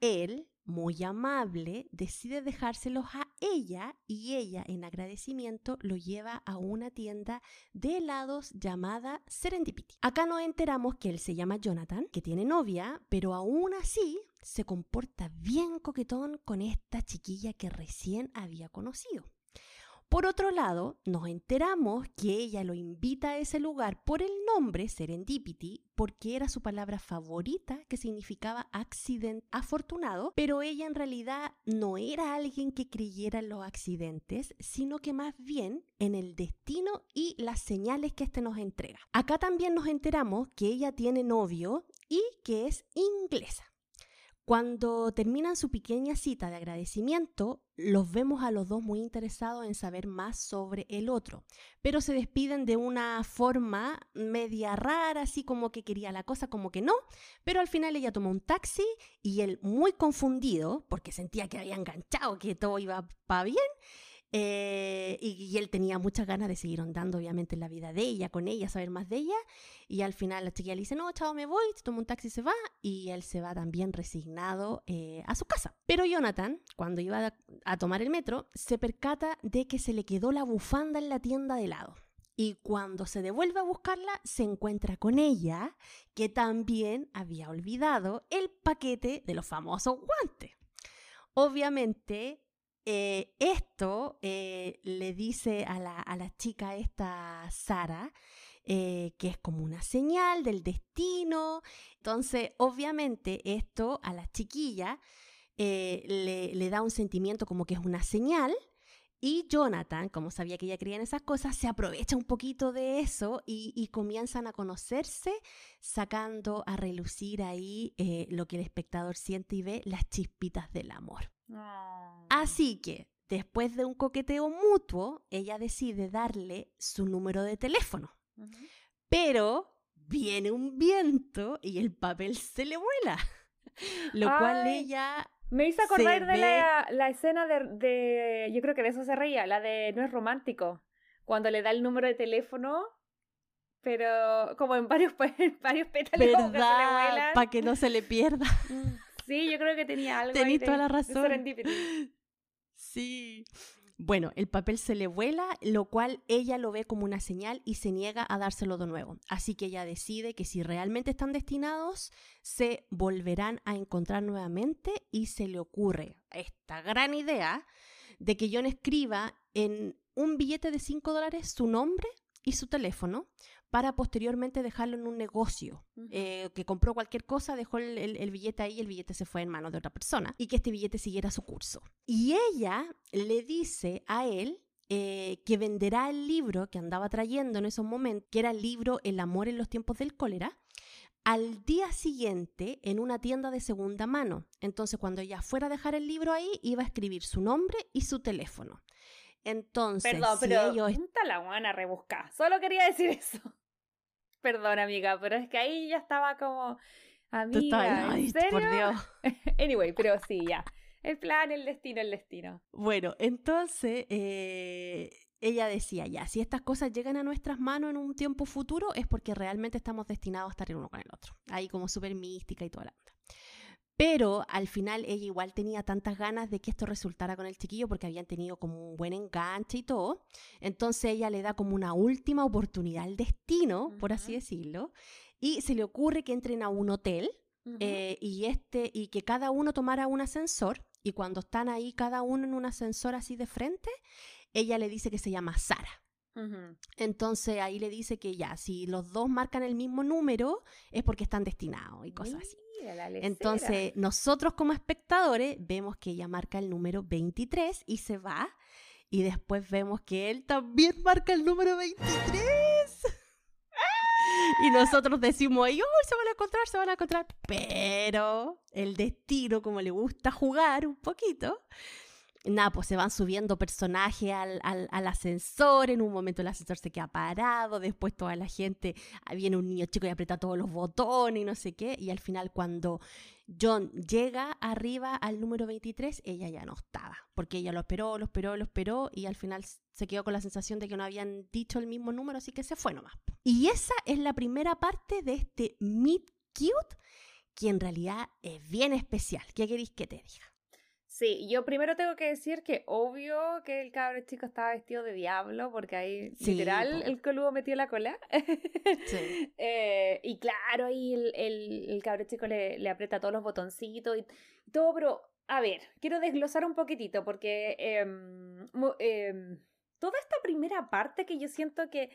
S2: Él muy amable, decide dejárselos a ella y ella en agradecimiento lo lleva a una tienda de helados llamada Serendipity. Acá nos enteramos que él se llama Jonathan, que tiene novia, pero aún así se comporta bien coquetón con esta chiquilla que recién había conocido. Por otro lado, nos enteramos que ella lo invita a ese lugar por el nombre Serendipity, porque era su palabra favorita, que significaba accidente afortunado, pero ella en realidad no era alguien que creyera en los accidentes, sino que más bien en el destino y las señales que éste nos entrega. Acá también nos enteramos que ella tiene novio y que es inglesa. Cuando terminan su pequeña cita de agradecimiento, los vemos a los dos muy interesados en saber más sobre el otro, pero se despiden de una forma media rara, así como que quería la cosa, como que no, pero al final ella tomó un taxi y él muy confundido, porque sentía que había enganchado, que todo iba para bien, eh, y, él tenía muchas ganas de seguir andando, obviamente, en la vida de ella, con ella, saber más de ella. Y al final la chiquilla le dice, no, chao, me voy, toma un taxi y se va. Y él se va también resignado eh, a su casa. Pero Jonathan, cuando iba a, tomar el metro, se percata de que se le quedó la bufanda en la tienda de lado. Y cuando se devuelve a buscarla, se encuentra con ella, que también había olvidado el paquete de los famosos guantes. Obviamente, eh, esto eh, le dice a la, chica esta Sara, eh, que es como una señal del destino. Entonces, obviamente, esto a la chiquilla le, le, da un sentimiento como que es una señal. Y Jonathan, como sabía que ella creía en esas cosas, se aprovecha un poquito de eso y, comienzan a conocerse, sacando a relucir ahí lo que el espectador siente y ve, las chispitas del amor. Así que, después de un coqueteo mutuo, ella decide darle su número de teléfono. Pero viene un viento y el papel se le vuela. Lo cual ella
S1: Me hizo acordar de la, la, escena de, de, Yo creo que de eso se reía, la de No es romántico. Cuando le da el número de teléfono, pero como en varios, varios pétalos.
S2: Para que no se le pierda.
S1: Sí, yo creo que tenía algo.
S2: Tenís toda la razón. Sí. Bueno, el papel se le vuela, lo cual ella lo ve como una señal y se niega a dárselo de nuevo. Así que ella decide que si realmente están destinados, se volverán a encontrar nuevamente y se le ocurre esta gran idea de que John escriba en un billete de 5 dólares su nombre y su teléfono para posteriormente dejarlo en un negocio eh, que compró cualquier cosa, dejó el, billete ahí, el billete se fue en manos de otra persona y que este billete siguiera su curso. Y ella le dice a él eh, que venderá el libro que andaba trayendo en esos momentos, que era el libro El amor en los tiempos del cólera, al día siguiente en una tienda de segunda mano. Entonces, cuando ella fuera a dejar el libro ahí, iba a escribir su nombre y su teléfono. Entonces,
S1: Perdón, pero ellos... la rebuscar. Solo quería decir eso. Perdón, amiga, pero es que ahí ya estaba como. Amiga, ¿en serio? Por Dios. anyway, pero sí, ya. El plan, el destino, el destino.
S2: Bueno, entonces eh, ella decía ya, si estas cosas llegan a nuestras manos en un tiempo futuro es porque realmente estamos destinados a estar el uno con el otro. Ahí como súper mística y toda la onda. Pero al final ella igual tenía tantas ganas de que esto resultara con el chiquillo porque habían tenido como un buen enganche y todo. Entonces ella le da como una última oportunidad al destino, por así decirlo, y se le ocurre que entren a un hotel eh, y, este, y que cada uno tomara un ascensor. Y cuando están ahí cada uno en un ascensor así de frente, ella le dice que se llama Sara. Entonces ahí le dice que ya, si los dos marcan el mismo número, es porque están destinados y cosas así. Entonces, nosotros como espectadores vemos que ella marca el número 23 y se va. Y después vemos que él también marca el número 23. Y nosotros decimos, ¡ay, se van a encontrar, se van a encontrar! Pero el destino, como le gusta jugar un poquito, nada, pues se van subiendo personajes al, al, ascensor, en un momento el ascensor se queda parado, después toda la gente, ah, viene un niño chico y aprieta todos los botones y no sé qué, y al final cuando John llega arriba al número 23, ella ya no estaba, porque ella lo esperó, lo esperó, lo esperó, y al final se quedó con la sensación de que no habían dicho el mismo número, así que se fue nomás. Y esa es la primera parte de este Meet Cute, que en realidad es bien especial. ¿Qué queréis que te diga?
S1: Sí, yo primero tengo que decir que obvio que el cabro chico estaba vestido de diablo, porque ahí literal el coludo metió la cola. Sí. eh, y claro, ahí el, el, el cabro chico le, le, aprieta todos los botoncitos y todo, pero a ver, quiero desglosar un poquitito, porque eh, eh, toda esta primera parte que yo siento que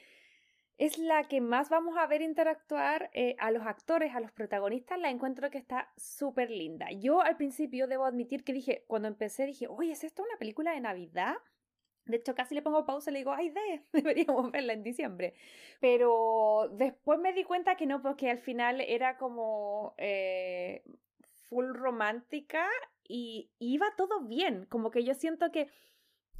S1: es la que más vamos a ver interactuar eh, a los actores, a los protagonistas, la encuentro que está súper linda. Yo al principio debo admitir que dije, cuando empecé dije, oye, ¿es esto una película de Navidad? De hecho, casi le pongo pausa y le digo, ay, de, deberíamos verla en diciembre. Pero después me di cuenta que no, porque al final era como eh, full romántica y iba todo bien. Como que yo siento que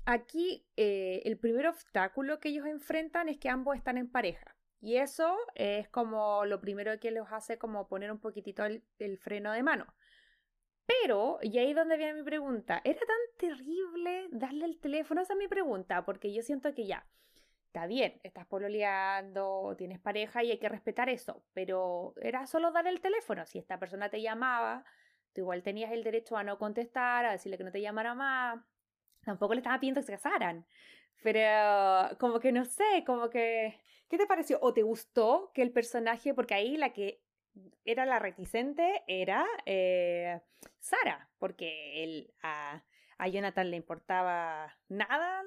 S1: Aquí eh, el primer obstáculo que ellos enfrentan es que ambos están en pareja. Y eso es como lo primero que les hace como poner un poquitito el, freno de mano. Pero, y ahí es donde viene mi pregunta, ¿era tan terrible darle el teléfono? Esa es mi pregunta, porque yo siento que ya, está bien, estás pololeando, tienes pareja y hay que respetar eso, pero era solo darle el teléfono. Si esta persona te llamaba, tú igual tenías el derecho a no contestar, a decirle que no te llamara más, tampoco le estaba pidiendo que se casaran. Pero como que no sé, como que... ¿Qué te pareció? ¿O te gustó que el personaje, porque ahí la que era la reticente era eh, Sara, porque él, a, a Jonathan le importaba nada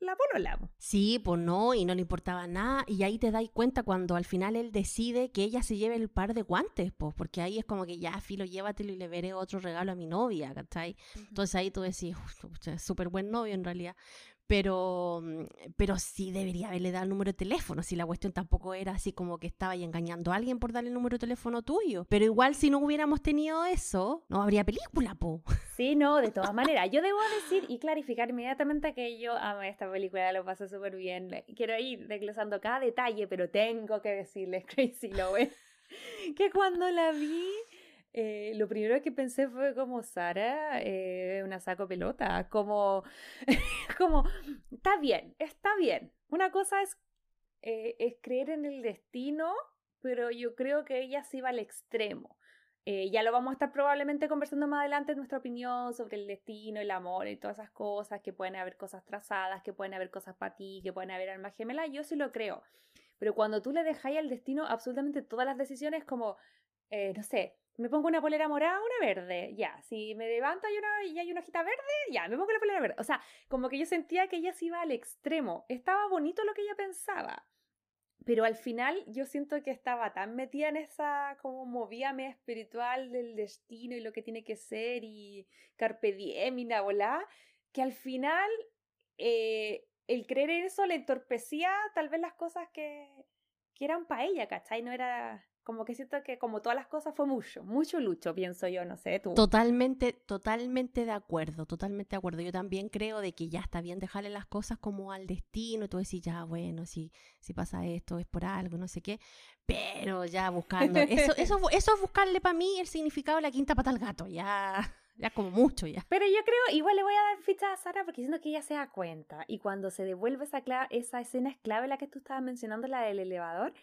S1: la polola.
S2: Sí, pues no, y no le importaba nada. Y ahí te das cuenta cuando al final él decide que ella se lleve el par de guantes, pues, porque ahí es como que ya, filo, llévatelo y le veré otro regalo a mi novia, ¿cachai? Entonces ahí tú decís, súper buen novio en realidad pero, mm, pero sí debería haberle dado el número de teléfono, si la cuestión tampoco era así como que estaba ahí engañando a alguien por darle el número de teléfono tuyo. Pero igual si no hubiéramos tenido eso, no habría película, po.
S1: Sí, no, de todas maneras. Yo debo decir y clarificar inmediatamente que yo amé esta película, lo pasé súper bien. Quiero ir desglosando cada detalle, pero tengo que decirles, Crazy Lowe, que cuando la vi eh, lo primero que pensé fue como Sara, eh, una saco pelota, como, como, está bien, está bien. Una cosa es, eh, es creer en el destino, pero yo creo que ella se iba al extremo. Ya lo vamos a estar probablemente conversando más adelante nuestra opinión sobre el destino, el amor y todas esas cosas, que pueden haber cosas trazadas, que pueden haber cosas para ti, que pueden haber alma gemela, yo sí lo creo. Pero cuando tú le dejáis al destino absolutamente todas las decisiones, como, no sé, me pongo una polera morada, una verde, ya, si me levanto y, una, y hay una hojita verde, ya, me pongo la polera verde. O sea, como que yo sentía que ella se iba al extremo. Estaba bonito lo que ella pensaba, pero al final yo siento que estaba tan metida en esa como movíame espiritual del destino y lo que tiene que ser y carpe diem y volá, que al final eh, el creer en eso le entorpecía tal vez las cosas que, que eran para ella, ¿cachai? No era como que siento que como todas las cosas fue mucho, mucho lucho, pienso yo, no sé, tú.
S2: Totalmente, totalmente de acuerdo, totalmente de acuerdo. Yo también creo de que ya está bien dejarle las cosas como al destino y tú decís, ya, bueno, si, si pasa esto es por algo, no sé qué, pero ya buscando, eso, eso, eso es buscarle para mí el significado de la quinta pata al gato, ya... Ya como mucho ya.
S1: Pero yo creo, igual le voy a dar ficha a Sara porque siento que ella se da cuenta. Y cuando se devuelve esa, esa escena es clave, la que tú estabas mencionando, la del elevador,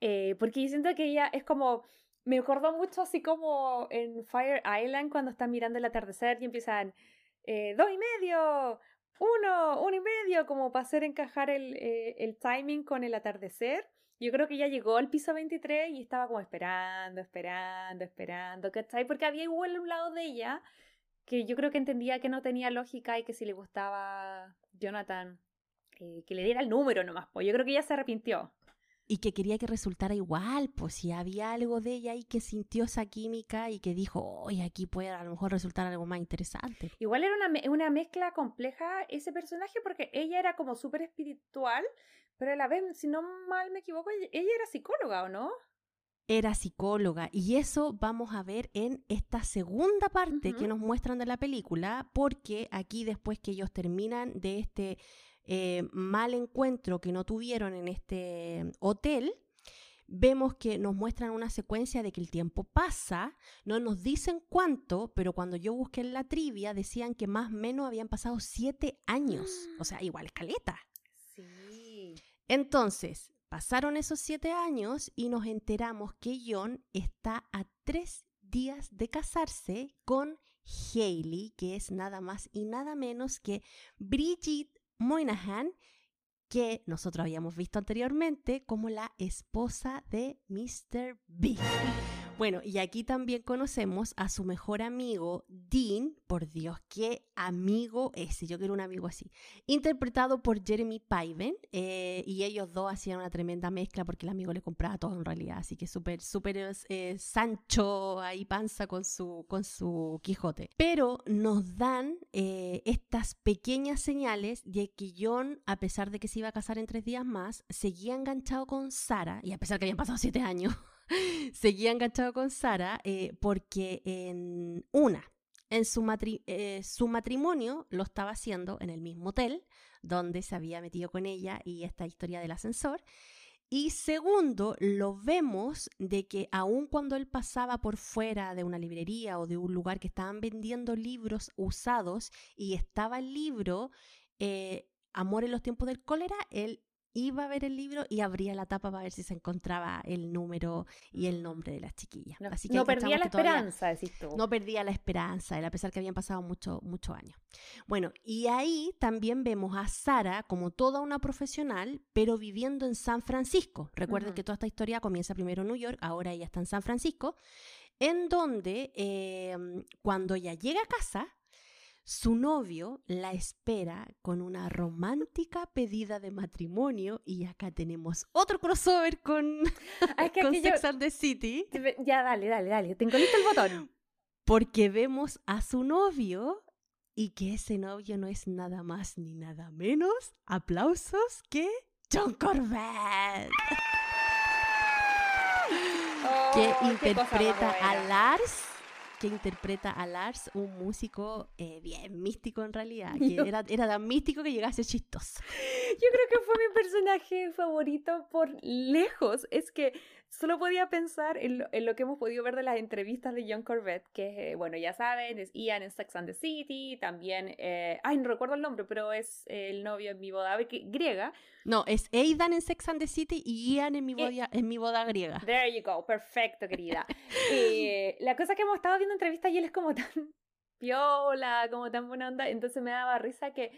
S1: eh, porque yo siento que ella es como, me acordó mucho así como en Fire Island cuando están mirando el atardecer y empiezan, eh, dos y medio, uno, uno y medio, como para hacer encajar el, eh, el timing con el atardecer. Yo creo que ella llegó al piso 23 y estaba como esperando, esperando, esperando, ¿cachai? Porque había igual un lado de ella que yo creo que entendía que no tenía lógica y que si le gustaba Jonathan, que le diera el número nomás. Pues yo creo que ella se arrepintió
S2: y que quería que resultara igual, pues si había algo de ella ahí que sintió esa química y que dijo, oye, aquí puede a lo mejor resultar algo más interesante.
S1: Igual era una, una mezcla compleja ese personaje porque ella era como súper espiritual, pero a la vez, si no mal me equivoco, ella era psicóloga, ¿o no?
S2: Era psicóloga y eso vamos a ver en esta segunda parte que nos muestran de la película, porque aquí después que ellos terminan de este eh, mal encuentro que no tuvieron en este hotel, vemos que nos muestran una secuencia de que el tiempo pasa, no nos dicen cuánto, pero cuando yo busqué en la trivia decían que más o menos habían pasado siete años, o sea, igual escaleta.
S1: Sí.
S2: Entonces, pasaron esos siete años y nos enteramos que John está a tres días de casarse con Hailey, que es nada más y nada menos que Bridget Moynihan, que nosotros habíamos visto anteriormente como la esposa de Mr. Big. Bueno, y aquí también conocemos a su mejor amigo, Dean, por Dios, qué amigo ese, yo quiero un amigo así, interpretado por Jeremy Piven, eh, y ellos dos hacían una tremenda mezcla porque el amigo le compraba todo en realidad, así que súper, súper eh, Sancho ahí panza con su, con su Quijote. Pero nos dan eh, estas pequeñas señales de que John, a pesar de que se iba a casar en tres días más, seguía enganchado con Sara, y a pesar que habían pasado siete años, seguía enganchado con Sara eh, porque en una, en su, eh, su matrimonio lo estaba haciendo en el mismo hotel donde se había metido con ella y esta historia del ascensor. Y segundo, lo vemos de que aun cuando él pasaba por fuera de una librería o de un lugar que estaban vendiendo libros usados y estaba el libro eh, Amor en los tiempos del cólera, él iba a ver el libro y abría la tapa para ver si se encontraba el número y el nombre de las chiquillas.
S1: No, Así que no perdía la esperanza, decís tú.
S2: No perdía la esperanza, a pesar que habían pasado muchos mucho años. Bueno, y ahí también vemos a Sara como toda una profesional, pero viviendo en San Francisco. Recuerden que toda esta historia comienza primero en New York, ahora ella está en San Francisco, en donde em, cuando ella llega a casa, su novio la espera con una romántica pedida de matrimonio y acá tenemos otro crossover con, ah, con Sex and the City.
S1: Ya, dale, dale, dale. Tengo listo el botón.
S2: Porque vemos a su novio y que ese novio no es nada más ni nada menos, aplausos, que John Corbett. que oh, interpreta a Lars que interpreta a Lars, un músico eh, bien místico en realidad, que era, era tan místico que llegase chistoso.
S1: Yo creo que fue mi personaje favorito por lejos. Es que solo podía pensar en lo, que hemos podido ver de las entrevistas de John Corbett, que, bueno, ya saben, es Ian en Sex and the City, también, eh, ay, no recuerdo el nombre, pero es el novio en mi boda griega.
S2: No, es Aidan en Sex and the City y Ian en mi eh, boda, en mi boda griega.
S1: There you go, perfecto, querida. Eh, la cosa que hemos estado viendo entrevistas y él es como tan piola, como tan buena onda, entonces me daba risa que,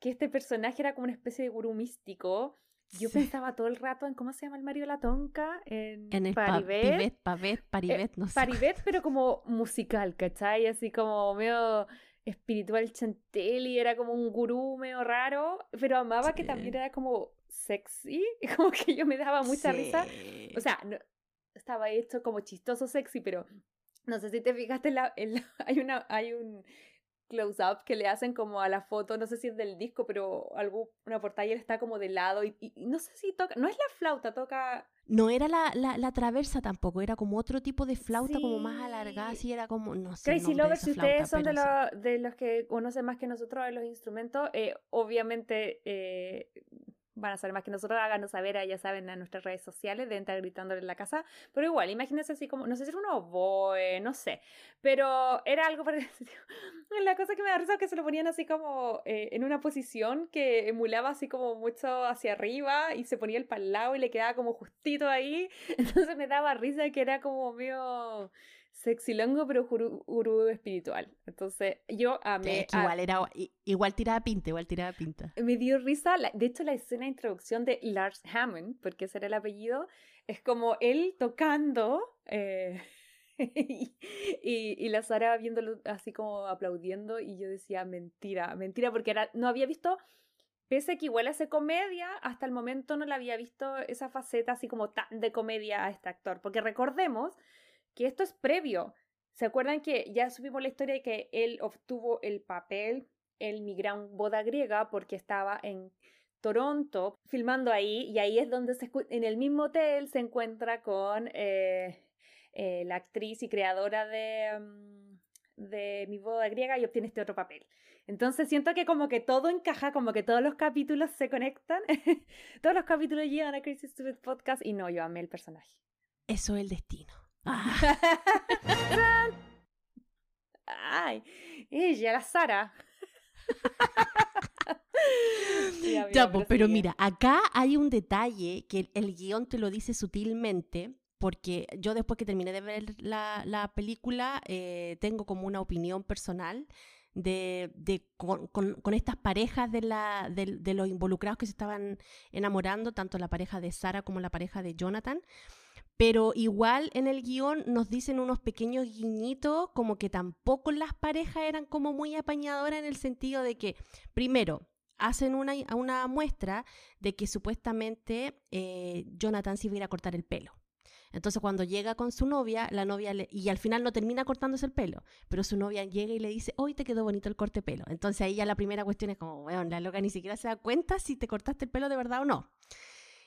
S1: que este personaje era como una especie de gurú místico yo pensaba todo el rato en cómo se llama el Mario La Tonka, en,
S2: en el Paribet. Pavet, Paribet, eh, no sé.
S1: Paribet, pero como musical, ¿cachai? Así como medio espiritual chantelli, era como un gurú medio raro, pero amaba que también era como sexy, como que yo me daba mucha risa. O sea, no, estaba hecho como chistoso sexy, pero no sé si te fijaste, la, hay, una, hay un close-up que le hacen como a la foto, no sé si es del disco, pero algo, una portada está como de lado y, no sé si toca, no es la flauta, toca...
S2: No era la, la, traversa tampoco, era como otro tipo de flauta como más alargada, así era como, no sé.
S1: Crazy Lovers, si ustedes son de, de, los que conocen más que nosotros de los instrumentos, eh, obviamente eh, van a saber más que nosotros, háganos saber, ya saben, a nuestras redes sociales, de estar gritándole en la casa, pero igual, imagínense así como, no sé si era un oboe, no sé, pero era algo parecido. La cosa que me da risa es que se lo ponían así como eh, en una posición que emulaba así como mucho hacia arriba y se ponía el pal lado y le quedaba como justito ahí, entonces me daba risa que era como medio sexilongo, pero gurú, espiritual. Entonces, yo amé.
S2: igual, era, igual tiraba pinta, igual tiraba pinta.
S1: Me dio risa, de hecho, la escena de introducción de Lars Hammond, porque ese era el apellido, es como él tocando. Eh, y, y, la Sara viéndolo así como aplaudiendo y yo decía mentira, mentira porque era, no había visto, pese a que igual hace comedia, hasta el momento no le había visto esa faceta así como tan de comedia a este actor, porque recordemos que esto es previo. ¿Se acuerdan que ya subimos la historia de que él obtuvo el papel en mi gran boda griega porque estaba en Toronto filmando ahí y ahí es donde se, en el mismo hotel se encuentra con eh, eh, la actriz y creadora de, mm, de mi boda griega y obtiene este otro papel. Entonces siento que como que todo encaja, como que todos los capítulos se conectan, todos los capítulos llegan a Crazy Stupid Podcast y no, yo amé el personaje.
S2: Eso es el destino.
S1: Ay, ella, la Sara.
S2: ya, pero mira, acá hay un detalle que el, guion te lo dice sutilmente, porque yo después que terminé de ver la, película, eh, tengo como una opinión personal de, con, estas parejas de, la, de, de, los involucrados que se estaban enamorando, tanto la pareja de Sara como la pareja de Jonathan pero igual en el guion nos dicen unos pequeños guiñitos como que tampoco las parejas eran como muy apañadoras en el sentido de que, primero, hacen una, muestra de que supuestamente eh, Jonathan se iba a ir a cortar el pelo. Entonces cuando llega con su novia, la novia y al final no termina cortándose el pelo, pero su novia llega y le dice, hoy te quedó bonito el corte pelo. Entonces ahí ya la primera cuestión es como, bueno, la loca ni siquiera se da cuenta si te cortaste el pelo de verdad o no.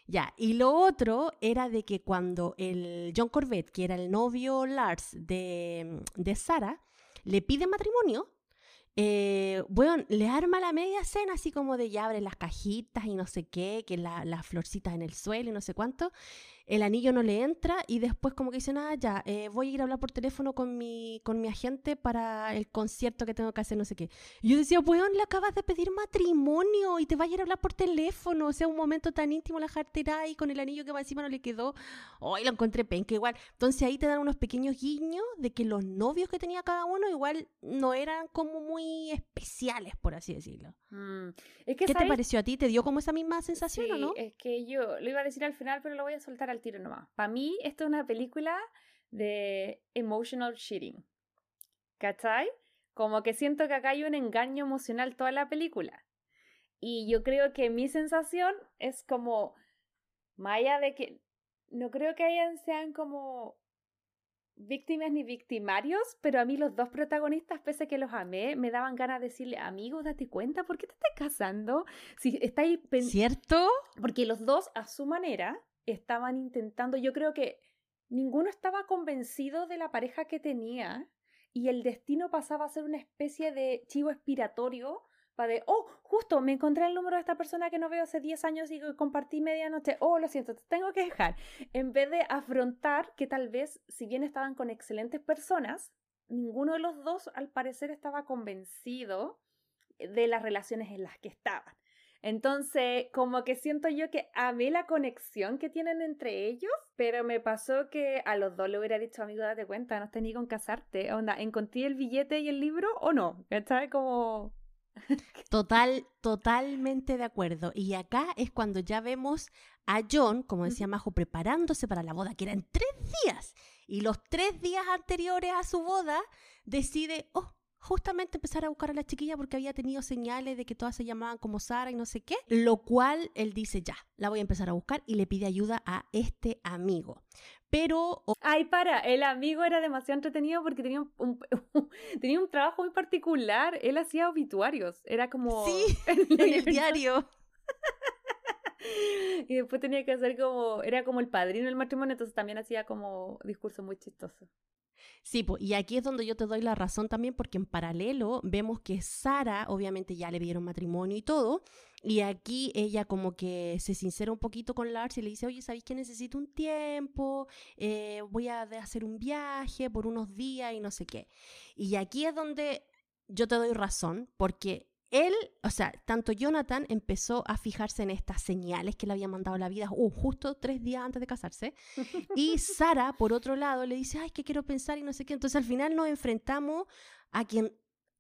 S2: Ya, y lo otro era de que cuando el John Corbett, que era el novio Lars de, de Sara, le pide matrimonio, eh, bueno, le arma la media cena así como de ya abre las cajitas y no sé qué, que las florcitas en el suelo y no sé cuánto el anillo no le entra y después como que dice, nada, ya, eh, voy a ir a hablar por teléfono con mi, con mi agente para el concierto que tengo que hacer, no sé qué. Y yo decía, weón, le acabas de pedir matrimonio y te va a ir a hablar por teléfono, o sea, un momento tan íntimo la jartera y con el anillo que va encima no le quedó. Hoy lo encontré penca igual. Entonces ahí te dan unos pequeños guiños de que los novios que tenía cada uno igual no eran como muy especiales, por así decirlo. Mm. ¿Qué te pareció a ti? ¿Te dio como esa misma sensación o no?
S1: Es que yo lo iba a decir al final, pero lo voy a soltar al tiro nomás. Para mí, esto es una película de emotional cheating. ¿Cachai? Como que siento que acá hay un engaño emocional toda la película. Y yo creo que mi sensación es como, allá de que no creo que hayan sean como víctimas ni victimarios, pero a mí los dos protagonistas, pese a que los amé, me daban ganas de decirle, amigo, date cuenta, ¿por qué te estás casando? Si estáis
S2: ¿Cierto?
S1: Porque los dos, a su manera, estaban intentando, yo creo que ninguno estaba convencido de la pareja que tenía. y el destino pasaba a ser una especie de chivo expiratorio para de, oh, justo me encontré el número de esta persona que no veo hace 10 años y compartí medianoche, oh, lo siento, te tengo que dejar. En vez de afrontar que tal vez, si bien estaban con excelentes personas, ninguno de los dos al parecer estaba convencido de las relaciones en las que estaban. Entonces, como que siento yo que amé la conexión que tienen entre ellos, pero me pasó que a los dos le hubiera dicho, amigo, date cuenta, no tenía con casarte. Onda, ¿encontré el billete y el libro o no? ¿Sabes? Como...
S2: Total, totalmente de acuerdo. Y acá es cuando ya vemos a John, como decía Majo, preparándose para la boda, que era en tres días. Y los tres días anteriores a su boda, decide, oh, justamente empezar a buscar a la chiquilla porque había tenido señales de que todas se llamaban como Sara y no sé qué, lo cual él dice, ya, la voy a empezar a buscar y le pide ayuda a este amigo. Pero...
S1: Ay, para, el amigo era demasiado entretenido porque tenía un, tenía un trabajo muy particular. Él hacía obituarios. Era como...
S2: Sí, en el diario.
S1: y después tenía que hacer como... Era como el padrino del matrimonio, entonces también hacía como discurso muy chistoso.
S2: Sí, y aquí es donde yo te doy la razón también, porque en paralelo vemos que Sara, obviamente ya le vieron matrimonio y todo, y aquí ella como que se sincera un poquito con Lars y le dice, oye, ¿sabéis que necesito un tiempo? Eh, voy a hacer un viaje por unos días y no sé qué. Y aquí es donde yo te doy razón, porque él, o sea, tanto Jonathan empezó a fijarse en estas señales que le había mandado la vida uh, justo tres días antes de casarse. Y Sara, por otro lado, le dice, ay, que quiero pensar y no sé qué. Entonces al final nos enfrentamos a quien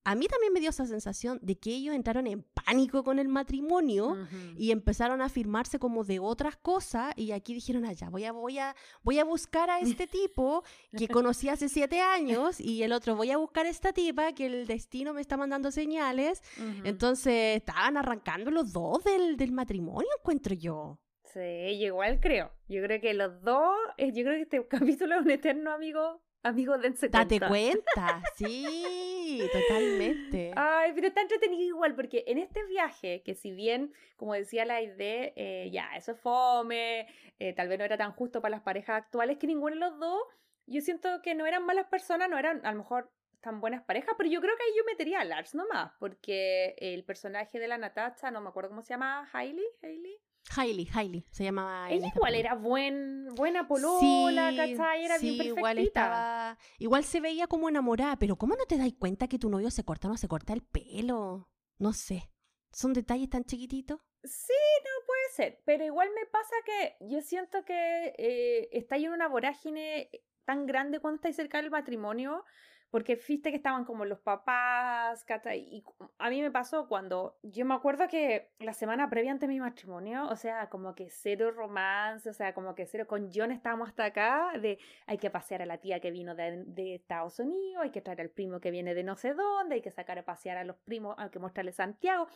S2: a mí también me dio esa sensación de que ellos entraron en pánico con el matrimonio y empezaron a firmarse como de otras cosas y aquí dijeron, allá, ah, voy a, voy, a, voy a buscar a este tipo que conocí hace siete años y el otro, voy a buscar a esta tipa que el destino me está mandando señales. Entonces estaban arrancando los dos del, del matrimonio, encuentro yo.
S1: Sí, igual creo. Yo creo que los dos, eh, yo creo que este capítulo es un eterno amigo Amigo, dense
S2: cuenta. Date cuenta, sí, totalmente.
S1: Ay, pero está entretenido igual, porque en este viaje, que si bien, como decía la idea, eh, ya, eso es fome, eh, tal vez no era tan justo para las parejas actuales, que ninguno de los dos, yo siento que no eran malas personas, no eran a lo mejor tan buenas parejas, pero yo creo que ahí yo metería a Lars nomás, porque el personaje de la Natacha, no me acuerdo cómo se llama, Hailey, Hailey.
S2: Hailey, Hailey, se llamaba
S1: ella. igual era buen, buena polola, sí, ¿cachai? Era bien perfectita.
S2: Igual, estaba, igual se veía como enamorada, pero ¿cómo no te das cuenta que tu novio se corta o no se corta el pelo? No sé. ¿Son detalles tan chiquititos?
S1: Sí, no puede ser. Pero igual me pasa que yo siento que eh, está en una vorágine tan grande cuando estáis cerca del matrimonio porque viste que estaban como los papás, Y a mí me pasó cuando yo me acuerdo que la semana previa ante mi matrimonio, o sea, como que cero romance, o sea, como que cero con John estábamos hasta acá, de hay que pasear a la tía que vino de, de Estados Unidos, hay que traer al primo que viene de no sé dónde, hay que sacar a pasear a los primos, hay que mostrarle Santiago.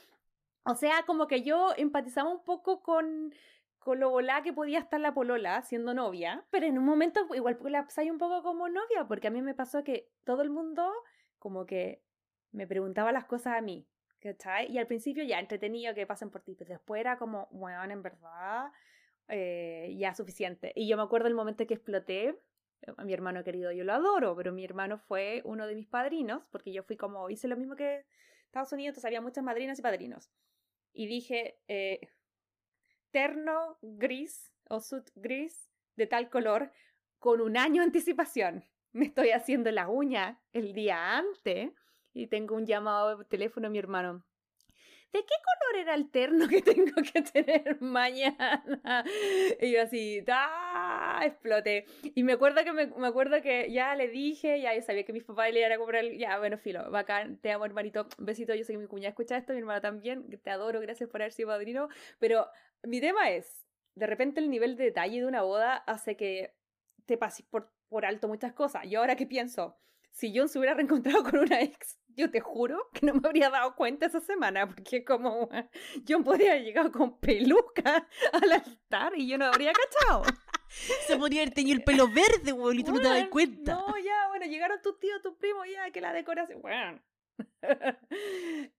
S1: O sea, como que yo empatizaba un poco con con lo volá que podía estar la polola siendo novia, pero en un momento igual hay un poco como novia, porque a mí me pasó que todo el mundo como que me preguntaba las cosas a mí, ¿cachai? Y al principio ya entretenido que pasen por ti, pero después era como, bueno, en verdad, eh, ya suficiente. Y yo me acuerdo el momento que exploté, a mi hermano querido yo lo adoro, pero mi hermano fue uno de mis padrinos, porque yo fui como, hice lo mismo que Estados Unidos, entonces había muchas madrinas y padrinos. Y dije, eh, terno gris o suit gris de tal color con un año de anticipación. Me estoy haciendo la uña el día antes y tengo un llamado de teléfono a mi hermano. ¿De qué color era el terno que tengo que tener mañana? Y yo así, ¡ah! Exploté. Y me acuerdo que me, acuerdo que ya le dije, ya yo sabía que mis papás le iban a comprar, ya, bueno, filo, bacán, te amo hermanito, besito, yo sé que mi cuñada escucha esto, mi hermana también, te adoro, gracias por haber sido padrino, pero mi tema es, de repente el nivel de detalle de una boda hace que te pases por, por alto muchas cosas. Yo ahora que pienso, si John se hubiera reencontrado con una ex, yo te juro que no me habría dado cuenta esa semana, porque como John podría haber llegado con peluca al altar y yo no habría cachado.
S2: Se podría haber tenido el pelo verde, güey, y tú no te das cuenta.
S1: No, ya, bueno, llegaron tus tíos, tus primos, ya, que la decoración, bueno.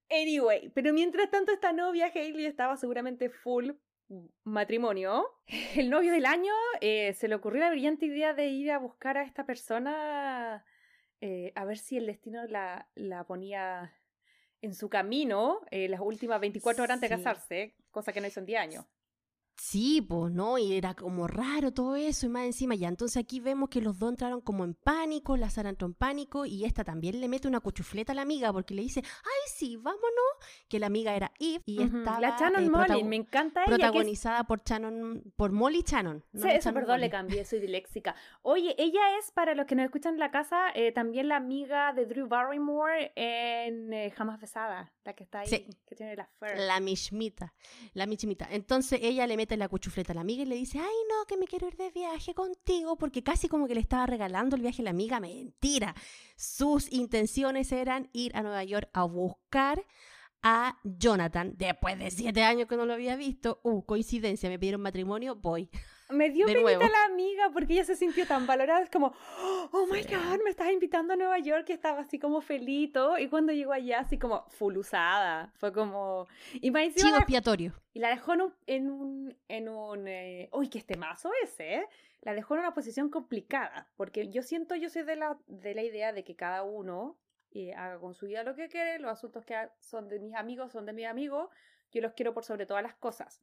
S1: anyway, pero mientras tanto esta novia, Hailey, estaba seguramente full matrimonio, el novio del año eh, se le ocurrió la brillante idea de ir a buscar a esta persona eh, a ver si el destino la, la ponía en su camino eh, las últimas 24 horas antes de casarse, cosa que no hizo en 10 años.
S2: Sí, pues, ¿no? Y era como raro todo eso y más encima ya. Entonces aquí vemos que los dos entraron como en pánico, la Sara entró en pánico y esta también le mete una cuchufleta a la amiga porque le dice, ay, sí, vámonos, que la amiga era Eve y
S1: Ujú.
S2: estaba
S1: La Shannon
S2: eh,
S1: Molly, me encanta ella. que es-
S2: protagonizada por Shannon, por Molly Shannon. no
S1: Sí, eso,
S2: Shannon
S1: perdón, le
S2: Molly.
S1: cambié, soy diléxica. Oye, ella es, para los que nos escuchan en la casa, eh, también la amiga de Drew Barrymore en eh, Jamás Besada, la que está ahí,
S2: Sí.
S1: que tiene la fur.
S2: La michmita, la michmita. Entonces ella le mete la cuchufleta a la amiga y le dice, ay no, que me quiero ir de viaje contigo, porque casi como que le estaba regalando el viaje a la amiga. Mentira. Sus intenciones eran ir a Nueva York a buscar a Jonathan, después de siete años que no lo había visto. Uh, coincidencia, me pidieron matrimonio, voy.
S1: Me dio penita la amiga porque ella se sintió tan valorada. Es como, oh my god, me estás invitando a Nueva York. Y estaba así como feliz y cuando llegó allá, así como full usada. Fue como. Y encima
S2: Chivo
S1: la-
S2: expiatorio.
S1: Y la dejó en un... En un, en un eh, Uy, que este mazo ese, ¿eh? La dejó en una posición complicada. Porque yo siento, yo soy de la, de la idea de que cada uno eh, haga con su vida lo que quiere. Los asuntos que son de mis amigos son de mis amigos. Yo los quiero por sobre todas las cosas.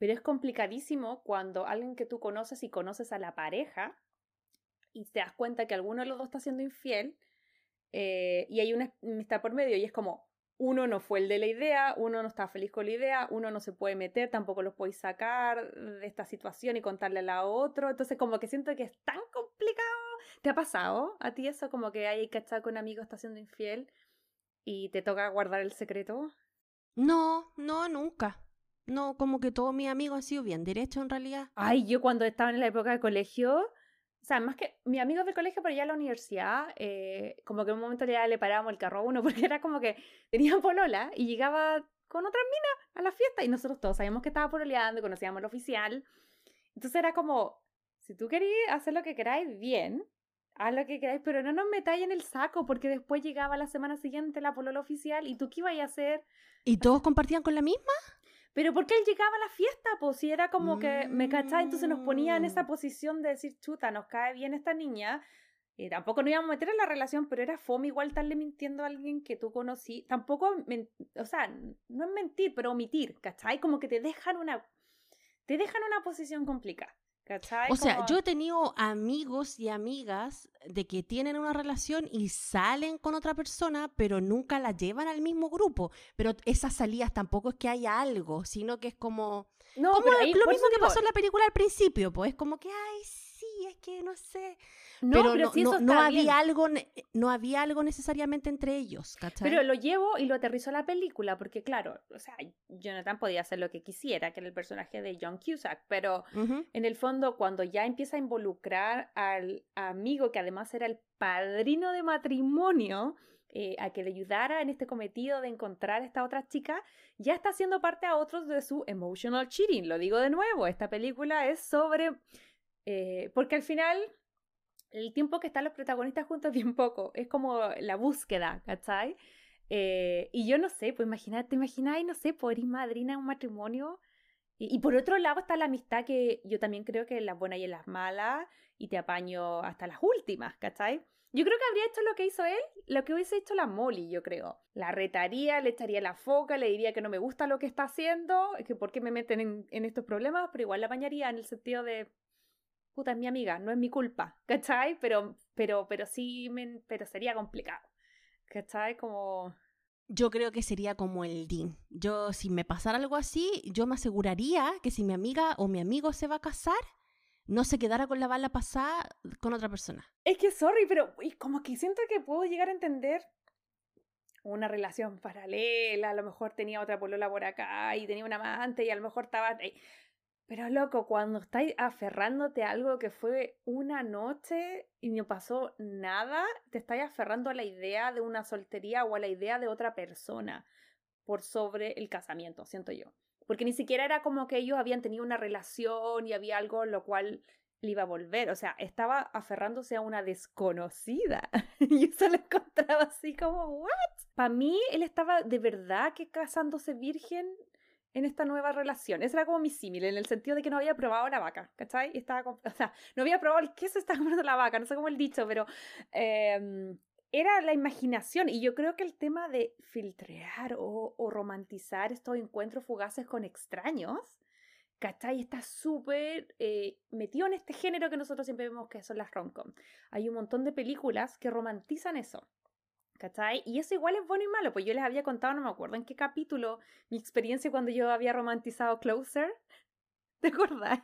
S1: Pero es complicadísimo cuando alguien que tú conoces y conoces a la pareja y te das cuenta que alguno de los dos está siendo infiel eh, y hay una amistad por medio y es como uno no fue el de la idea, uno no está feliz con la idea, uno no se puede meter, tampoco los podéis sacar de esta situación y contarle a la otro. Entonces como que siento que es tan complicado. ¿Te ha pasado a ti eso? Como que hay cachado que un amigo está siendo infiel y te toca guardar el secreto.
S2: No, no, nunca. No, como que todos mis amigos han sido bien derechos en realidad.
S1: Ay, yo cuando estaba en la época de colegio, o sea, más que mis amigos del colegio, pero ya en la universidad, eh, como que en un momento ya le parábamos el carro a uno, porque era como que tenía polola y llegaba con otras minas a la fiesta y nosotros todos sabíamos que estaba pololeando, conocíamos al oficial. Entonces era como, si tú queréis hacer lo que queráis, bien, haz lo que queráis, pero no nos metáis en el saco, porque después llegaba la semana siguiente la polola oficial y tú qué ibas a hacer.
S2: ¿Y todos compartían con la misma?
S1: Pero porque él llegaba a la fiesta, pues si era como que me cachaba, entonces nos ponía en esa
S2: Mm.
S1: posición de decir, chuta, nos cae bien esta niña. Y tampoco nos íbamos a meter en la relación, pero era fome igual estarle mintiendo a alguien que tú conocí. Tampoco, o sea, no es mentir, pero omitir, ¿cachai? Como que te dejan una, te dejan una posición complicada, ¿cachai?
S2: O sea,
S1: Como-
S2: yo he tenido amigos y amigas de que tienen una relación y salen con otra persona, pero nunca la llevan al mismo grupo. Pero esas salidas tampoco es que haya algo, sino que es como...
S1: No,
S2: como
S1: pero ahí-
S2: lo mismo que pasó en la película al principio, pues es como que, ay, sí, es que no sé.
S1: No,
S2: pero
S1: pero
S2: no,
S1: si eso
S2: no
S1: está
S2: había
S1: bien.
S2: algo, no había algo necesariamente entre ellos, ¿cachai?
S1: Pero lo llevo y lo aterrizo a la película, porque claro, o sea, Jonathan podía hacer lo que quisiera, que era el personaje de John Cusack, pero en el fondo cuando ya empieza a involucrar al amigo, que además era el padrino de matrimonio, eh, a que le ayudara en este cometido de encontrar a esta otra chica, ya está haciendo parte a otros de su emotional cheating. Lo digo de nuevo, esta película es sobre... eh, porque al final el tiempo que están los protagonistas juntos es bien poco. Es como la búsqueda, ¿cachai? Eh, y yo no sé, pues imagínate, imagináis, no sé, por ir madrina un matrimonio. Y, y por otro lado está la amistad que yo también creo que en las buenas y en las malas, y te apaño hasta las últimas, ¿cachai? Yo creo que habría hecho lo que hizo él, lo que hubiese hecho la Molly, yo creo. La retaría, le echaría la foca, le diría que no me gusta lo que está haciendo, que por qué me meten en, en estos problemas, pero igual la apañaría en el sentido de, puta, es mi amiga, no es mi culpa, ¿cachai? Pero, pero, pero sí, me- pero sería complicado, ¿cachai? Como...
S2: Yo creo que sería como el DIN. Yo, si me pasara algo así, yo me aseguraría que si mi amiga o mi amigo se va a casar, no se quedara con la bala pasada con otra persona.
S1: Es que, sorry, pero y como que siento que puedo llegar a entender una relación paralela, a lo mejor tenía otra polola por acá y tenía un amante y a lo mejor estaba... Pero loco, cuando estáis aferrándote a algo que fue una noche y no pasó nada, te estáis aferrando a la idea de una soltería o a la idea de otra persona por sobre el casamiento, siento yo. Porque ni siquiera era como que ellos habían tenido una relación y había algo lo cual le iba a volver. O sea, estaba aferrándose a una desconocida. y eso lo encontraba así como, ¿what? Para mí, él estaba de verdad que casándose virgen en esta nueva relación. Ese era como mi símil, en el sentido de que no había probado la vaca, ¿cachai? Estaba, o sea, no había probado el queso, estaba comiendo la vaca, no sé cómo el dicho, pero... em, era la imaginación y yo creo que el tema de filtrear o, o romantizar estos encuentros fugaces con extraños, ¿cachai? Está súper eh, metido en este género que nosotros siempre vemos que son las rom-com. Hay un montón de películas que romantizan eso. ¿Cachai? Y eso igual es bueno y malo, pues yo les había contado, no me acuerdo en qué capítulo, mi experiencia cuando yo había romantizado Closer. ¿Te acordás?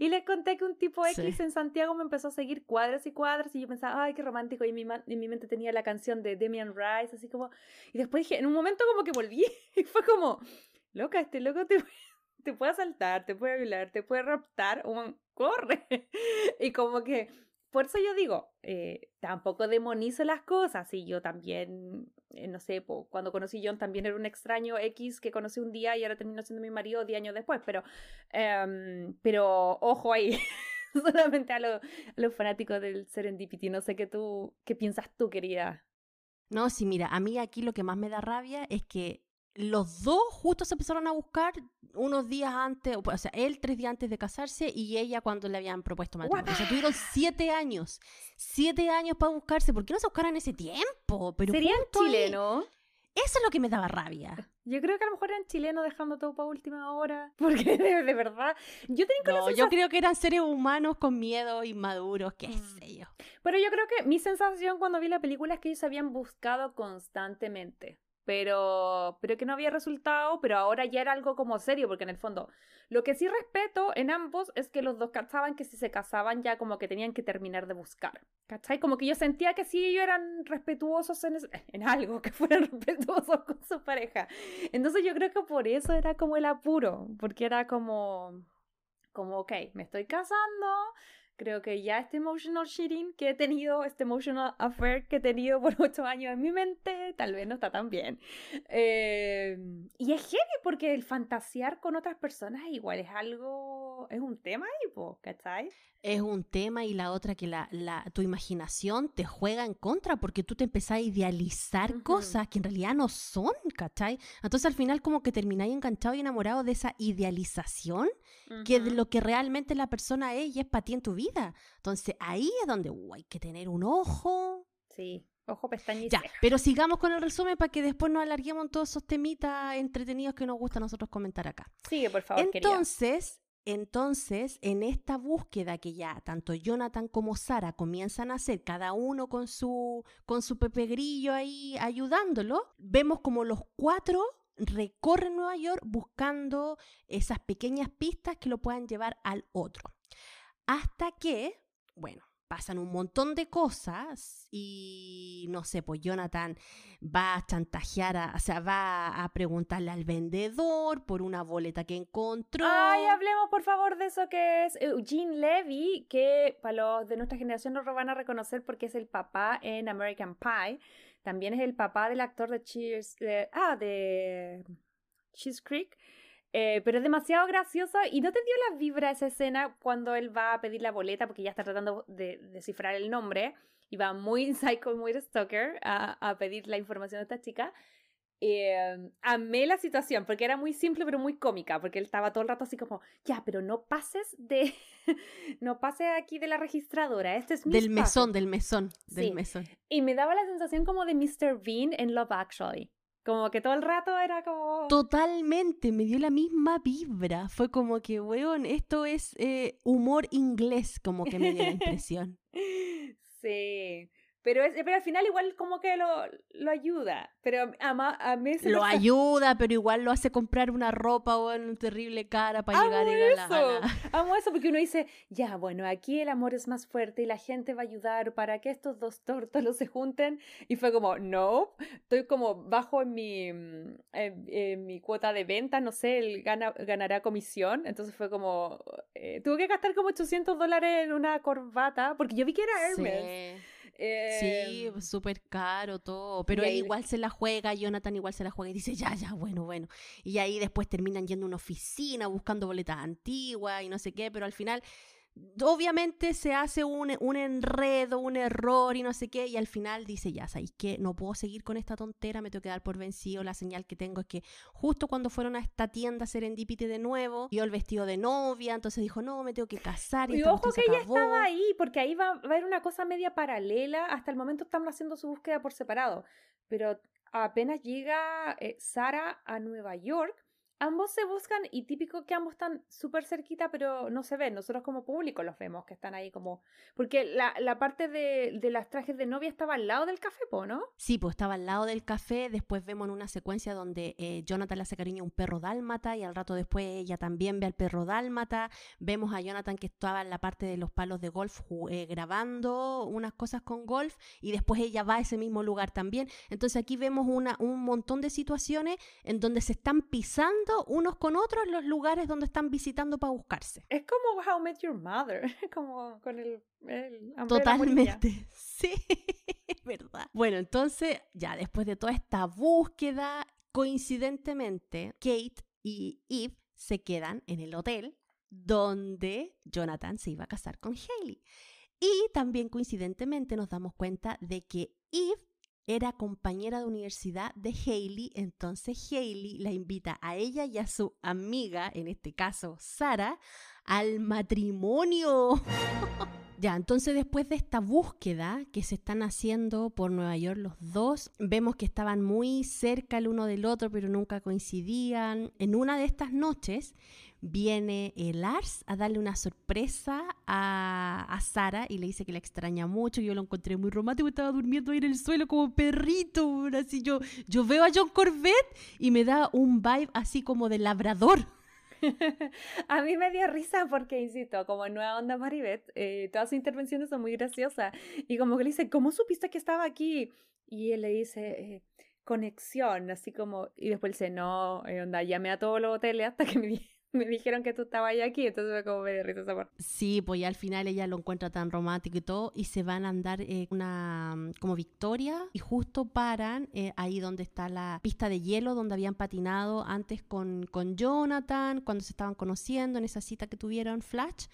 S1: Y les conté que un tipo X en Santiago me empezó a seguir cuadras y cuadras y yo pensaba, ay, qué romántico. Y en mi, en mi mente tenía la canción de Demian Rice, así como... Y después dije, en un momento como que volví y fue como, loca, este loco te, te puede asaltar, te puede violar, te puede raptar, un corre. y como que por eso yo digo, eh, tampoco demonizo las cosas. Y yo también, eh, no sé, cuando conocí a John también era un extraño X que conocí un día y ahora terminó siendo mi marido 10 años después. Pero, em, pero ojo ahí. Solamente a, los fanáticos del Serendipity. No sé qué tú, qué piensas tú, querida.
S2: No, sí, mira, a mí aquí lo que más me da rabia es que los dos justo se empezaron a buscar unos días antes, o sea, él tres días antes de casarse y ella cuando le habían propuesto matrimonio. O sea, tuvieron siete años, siete años para buscarse. ¿Por qué no se buscaran ese tiempo?
S1: Pero ¿Serían chilenos?
S2: Eso es lo que me daba rabia.
S1: Yo creo que a lo mejor eran chilenos dejando todo para última hora. Porque de, verdad. Yo tengo
S2: no, yo creo que eran seres humanos con miedo, inmaduros, qué mm. sé yo.
S1: Pero yo creo que mi sensación cuando vi la película es que ellos habían buscado constantemente pero, pero que no había resultado, pero ahora ya era algo como serio, porque en el fondo, lo que sí respeto en ambos es que los dos cachaban que si se casaban ya como que tenían que terminar de buscar, ¿cachai? Como que yo sentía que sí ellos eran respetuosos en, en algo, que fueran respetuosos con su pareja. Entonces yo creo que por eso era como el apuro, porque era como, como, ok, me estoy casando, Creo que ya este emotional cheating que he tenido, este emotional affair que he tenido por ocho años en mi mente, tal vez no está tan bien. Eh, y es heavy porque el fantasear con otras personas igual es algo, es un tema ahí, ¿cachai?
S2: Es un tema y la otra que la, la, tu imaginación te juega en contra porque tú te empezás a idealizar cosas que en realidad no son, ¿cachai? Entonces al final como que termináis enganchado y enamorado de esa idealización que de lo que realmente la persona es y es para ti en tu vida. Entonces ahí es donde uh, hay que tener un ojo.
S1: Sí, ojo, pestaña
S2: Ya, pero sigamos con el resumen para que después nos alarguemos en todos esos temitas entretenidos que nos gusta a nosotros comentar acá.
S1: Sigue, por favor.
S2: Entonces, entonces, en esta búsqueda que ya tanto Jonathan como Sara comienzan a hacer, cada uno con su, con su Pepe Grillo ahí ayudándolo, vemos como los cuatro recorren Nueva York buscando esas pequeñas pistas que lo puedan llevar al otro. Hasta que, bueno, pasan un montón de cosas y no sé, pues Jonathan va a chantajear, o sea, va a preguntarle al vendedor por una boleta que encontró.
S1: Ay, hablemos por favor de eso que es Eugene Levy, que para los de nuestra generación no lo van a reconocer porque es el papá en American Pie. También es el papá del actor de Cheers, ah, de Cheers Creek. Eh, pero es demasiado gracioso y no te dio la vibra esa escena cuando él va a pedir la boleta porque ya está tratando de descifrar el nombre y va muy psycho, muy stalker a, a pedir la información a esta chica. Eh, amé la situación porque era muy simple pero muy cómica porque él estaba todo el rato así como ya pero no pases de no pases aquí de la registradora este es mi
S2: del mesón del mesón del mesón
S1: y me daba la sensación como de Mr. Bean en Love Actually como que todo el rato era como...
S2: Totalmente, me dio la misma vibra. Fue como que, weón, esto es eh, humor inglés, como que me dio la impresión.
S1: sí. Pero, es, pero al final igual como que lo, lo ayuda. Pero a, a mí se
S2: Lo ayuda, pero igual lo hace comprar una ropa o una terrible cara para llegar a
S1: la, Amo eso porque uno dice, ya, bueno, aquí el amor es más fuerte y la gente va a ayudar para que estos dos tórtolos se junten. Y fue como, no, estoy como bajo en mi, mm, en, mi cuota de venta, no sé, él gana, ganará comisión. Entonces fue como, eh, tuve que gastar como 800 dólares en una corbata porque yo vi que era Hermes.
S2: Sí sí, em, súper caro todo, pero él igual se la juega, Jonathan igual se la juega y dice, ya, ya, bueno, bueno. Y ahí después terminan yendo a una oficina buscando boletas antiguas y no sé qué, pero al final obviamente se hace un, un, enredo, un error y no sé qué, y al final dice, ya, ¿sabéis que No puedo seguir con esta tontera, me tengo que dar por vencido, la señal que tengo es que justo cuando fueron a esta tienda Serendipity de nuevo, vio el vestido de novia, entonces dijo, no, me tengo que casar.
S1: Y, ojo que ella estaba ahí, porque ahí va, a haber una cosa media paralela, hasta el momento estamos haciendo su búsqueda por separado, pero apenas llega eh, Sara a Nueva York, ambos se buscan y típico que ambos están súper cerquita, pero no se ven. Nosotros como público los vemos que están ahí como... Porque la, la parte de, de, las trajes de novia estaba al lado del café, ¿no?
S2: Sí, pues estaba al lado del café. Después vemos en una secuencia donde eh, Jonathan le hace cariño a un perro dálmata y al rato después ella también ve al perro dálmata. Vemos a Jonathan que estaba en la parte de los palos de golf eh, grabando unas cosas con golf y después ella va a ese mismo lugar también. Entonces aquí vemos una, un montón de situaciones en donde se están pisando unos con otros los lugares donde están visitando para buscarse.
S1: Es como How I Met Your Mother, como con el...
S2: Totalmente, sí, verdad. Bueno, entonces ya después de toda esta búsqueda, coincidentemente, Kate y Eve se quedan en el hotel donde Jonathan se iba a casar con Haley. Y también coincidentemente nos damos cuenta de que Eve era compañera de universidad de Hailey, entonces Hailey la invita a ella y a su amiga, en este caso Sara, al matrimonio. ya, entonces después de esta búsqueda que se están haciendo por Nueva York los dos, vemos que estaban muy cerca el uno del otro, pero nunca coincidían. En una de estas noches viene el Lars a darle una sorpresa a, a, Sara y le dice que la extraña mucho. Yo lo encontré muy romántico, estaba durmiendo ahí en el suelo como perrito. Así yo, yo veo a John Corbett y me da un vibe así como de labrador.
S1: a mí me dio risa porque, insisto, como Nueva Onda Maribet, eh, todas sus intervenciones son muy graciosas. Y como que le dice, ¿cómo supiste que estaba aquí? Y él le dice, eh, conexión, así como, y después dice, no, eh, onda, llamé a todos los hoteles hasta que me me dijeron que tú estabas aquí, entonces me como medio risa esa parte.
S2: Sí, pues ya al final ella lo encuentra tan romántico y todo, y se van a andar eh, una mm, como victoria, y justo paran eh, ahí donde está la pista de hielo, donde habían patinado antes con, con Jonathan, cuando se estaban conociendo en esa cita que tuvieron Flash,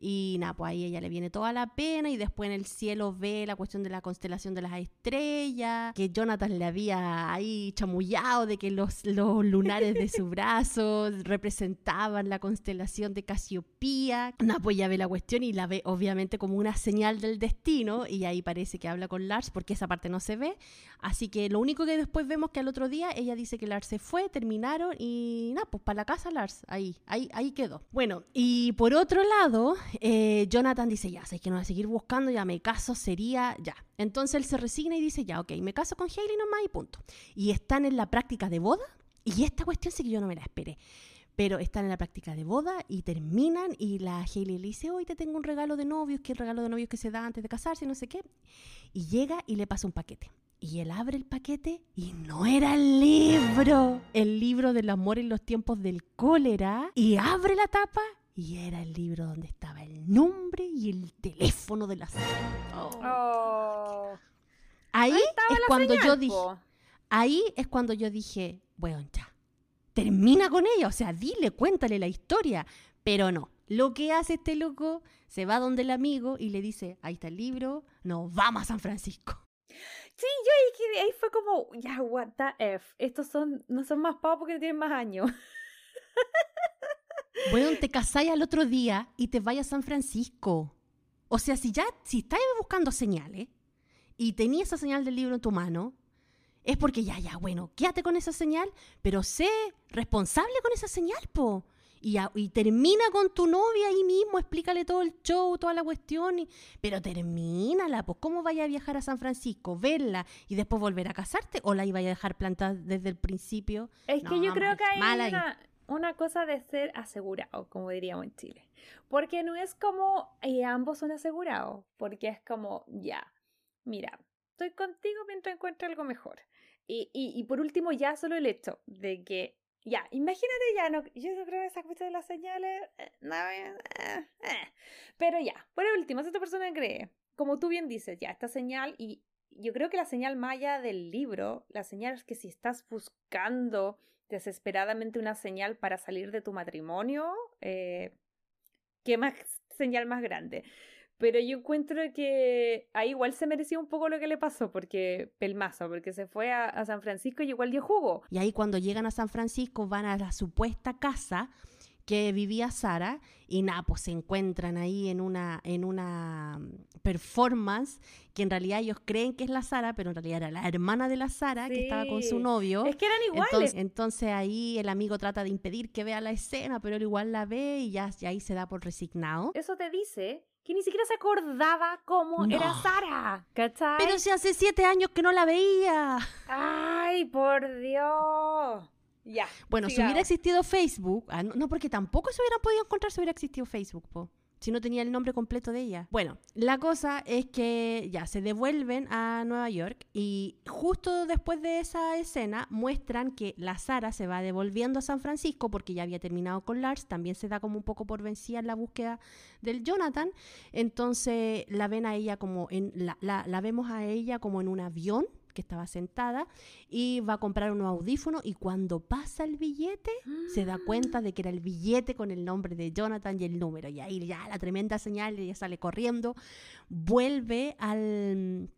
S2: y nada, pues ahí ella le viene toda la pena y después en el cielo ve la cuestión de la constelación de las estrellas, que Jonathan le había ahí chamullado de que los, los lunares de su brazo representaban la constelación de Casiopía. Nada, pues ya ve la cuestión y la ve obviamente como una señal del destino y ahí parece que habla con Lars porque esa parte no se ve. Así que lo único que después vemos que al otro día ella dice que Lars se fue, terminaron y nada, pues para la casa Lars, ahí, ahí, ahí quedó. Bueno, y por otro lado, eh, Jonathan dice, ya, sé que no voy a seguir buscando, ya me caso, sería ya. Entonces él se resigna y dice, ya, ok, me caso con Hailey nomás y punto. Y están en la práctica de boda, y esta cuestión sí que yo no me la esperé. Pero están en la práctica de boda y terminan y la Hailey le dice, hoy te tengo un regalo de novios, que el regalo de novios que se da antes de casarse, no sé qué. Y llega y le pasa un paquete. Y él abre el paquete y no era el libro, el libro del amor en los tiempos del cólera. Y abre la tapa y era el libro donde estaba el nombre y el teléfono de la
S1: oh.
S2: Ahí, es cuando yo dije, ahí es cuando yo dije, bueno, ya, termina con ella, o sea, dile, cuéntale la historia, pero no. Lo que hace este loco, se va donde el amigo y le dice, ahí está el libro, nos vamos a San Francisco.
S1: Sí, yo ahí, ahí fue como, ya, what the F, estos son, no son más pavos porque tienen más años.
S2: Bueno, te casáis al otro día y te vayas a San Francisco. O sea, si ya, si estás buscando señales y tenías esa señal del libro en tu mano, es porque ya, ya, bueno, quédate con esa señal, pero sé responsable con esa señal, po. Y, y termina con tu novia ahí mismo, explícale todo el show, toda la cuestión, y, pero termínala, pues ¿cómo vaya a viajar a San Francisco, verla y después volver a casarte? ¿O la iba a dejar plantada desde el principio?
S1: Es que yo creo que hay una, una cosa de ser asegurado, como diríamos en Chile. Porque no es como y ambos son asegurados, porque es como, ya, mira, estoy contigo mientras encuentre algo mejor. Y, y, por último, ya solo el hecho de que, ya, imagínate ya, no, yo no creo que esa cuestión de las señales, eh, no, eh, eh, pero ya, por último, si esta persona cree, como tú bien dices, ya, esta señal, y yo creo que la señal maya del libro, la señal es que si estás buscando desesperadamente una señal para salir de tu matrimonio, eh, ¿qué más señal más grande. Pero yo encuentro que ahí igual se merecía un poco lo que le pasó, porque pelmazo, porque se fue a, San Francisco y igual dio jugo.
S2: Y ahí cuando llegan a San Francisco van a la supuesta casa que vivía Sara y nada, pues se encuentran ahí en una, en una mm, performance que en realidad ellos creen que es la Sara, pero en realidad era la hermana de la Sara que estaba con su novio.
S1: Es que eran iguales.
S2: Entonces, ahí el amigo trata de impedir que vea la escena, pero él igual la ve y ya, ya ahí se da por resignado.
S1: Eso te dice que ni siquiera se acordaba cómo era Sara, ¿cachai?
S2: Pero si hace siete años que no la veía.
S1: Ay, por Dios. Ya.
S2: Bueno, si hubiera existido Facebook, ah, no, porque tampoco se hubieran podido encontrar si hubiera existido Facebook, po si no tenía el nombre completo de ella. Bueno, la cosa es que ya se devuelven a Nueva York y justo después de esa escena muestran que la Sara se va devolviendo a San Francisco porque ya había terminado con Lars, también se da como un poco por vencida en la búsqueda del Jonathan, entonces la ven a ella como en la, la vemos a ella como en un avión estaba sentada y va a comprar un audífono y cuando pasa el billete se da cuenta de que era el billete con el nombre de Jonathan y el número. Y ahí ya la tremenda señal, ella sale corriendo, vuelve al,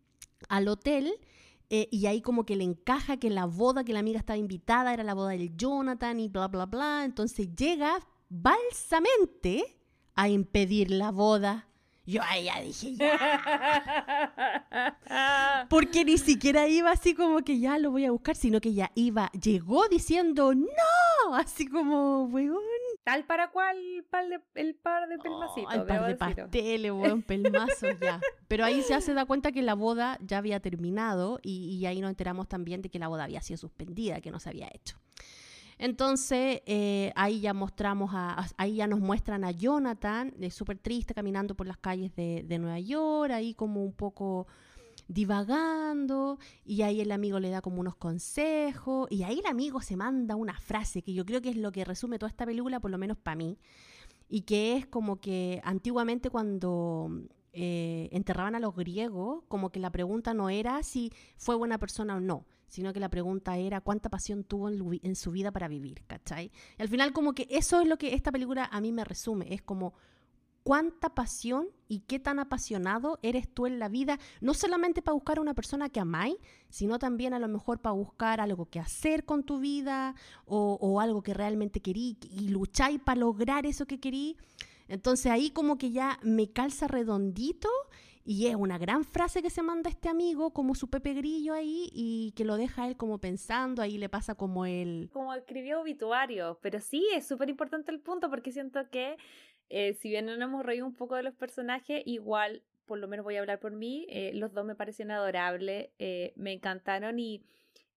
S2: al hotel. Eh, y ahí como que le encaja que la boda que la amiga estaba invitada era la boda del Jonathan y bla, bla, bla. Entonces llega balsamente a impedir la boda yo ahí ya dije, ya. Porque ni siquiera iba así como que ya lo voy a buscar, sino que ya iba, llegó diciendo, no, así como, weón.
S1: Tal para cual el par de pelmacitos.
S2: el par de pasteles, weón, pelmazos ya. Pero ahí ya se da cuenta que la boda ya había terminado y, y ahí nos enteramos también de que la boda había sido suspendida, que no se había hecho. Entonces, eh, ahí ya mostramos, ahí ya nos muestran a Jonathan, súper triste, caminando por las calles de, Nueva York, ahí como un poco divagando, y ahí el amigo le da como unos consejos, y ahí el amigo se manda una frase que yo creo que es lo que resume toda esta película, por lo menos para mí, y que es como que antiguamente cuando eh, enterraban a los griegos, como que la pregunta no era si fue buena persona o no, sino que la pregunta era cuánta pasión tuvo en, su vida para vivir, ¿cachai? Y al final como que eso es lo que esta película a mí me resume, es como cuánta pasión y qué tan apasionado eres tú en la vida, no solamente para buscar a una persona que amáis, sino también a lo mejor para buscar algo que hacer con tu vida o, algo que realmente querí y lucháis para lograr eso que querí. Entonces ahí como que ya me calza redondito y es una gran frase que se manda este amigo, como su Pepe Grillo ahí, y que lo deja él como pensando, ahí le pasa como él.
S1: Como escribió obituario, pero sí, es súper importante el punto porque siento que, eh, si bien no nos hemos reído un poco de los personajes, igual, por lo menos voy a hablar por mí, eh, los dos me parecen adorables, eh, me encantaron y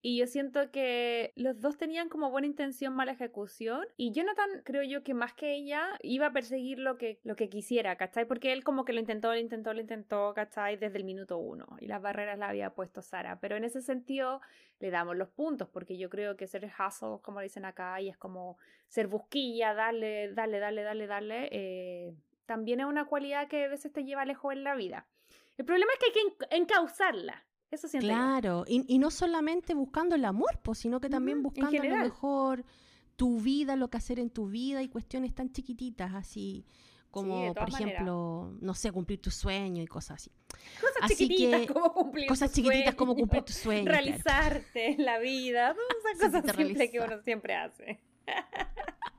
S1: y yo siento que los dos tenían como buena intención, mala ejecución. Y Jonathan, creo yo que más que ella, iba a perseguir lo que, lo que quisiera, ¿cachai? Porque él como que lo intentó, lo intentó, lo intentó, ¿cachai? Desde el minuto uno. Y las barreras las había puesto Sara. Pero en ese sentido le damos los puntos, porque yo creo que ser hustle, como dicen acá, y es como ser busquilla, darle, darle, darle, darle, darle, eh, también es una cualidad que a veces te lleva lejos en la vida. El problema es que hay que encauzarla. Eso
S2: Claro, y, no solamente buscando el amor, pues, sino que también buscando a lo mejor tu vida, lo que hacer en tu vida y cuestiones tan chiquititas, así como, por ejemplo, no sé, cumplir tu sueño y cosas así.
S1: Cosas chiquititas como cumplir
S2: Cosas chiquititas como cumplir tu sueño.
S1: Realizarte en la vida, todas esas cosas simples que uno siempre hace.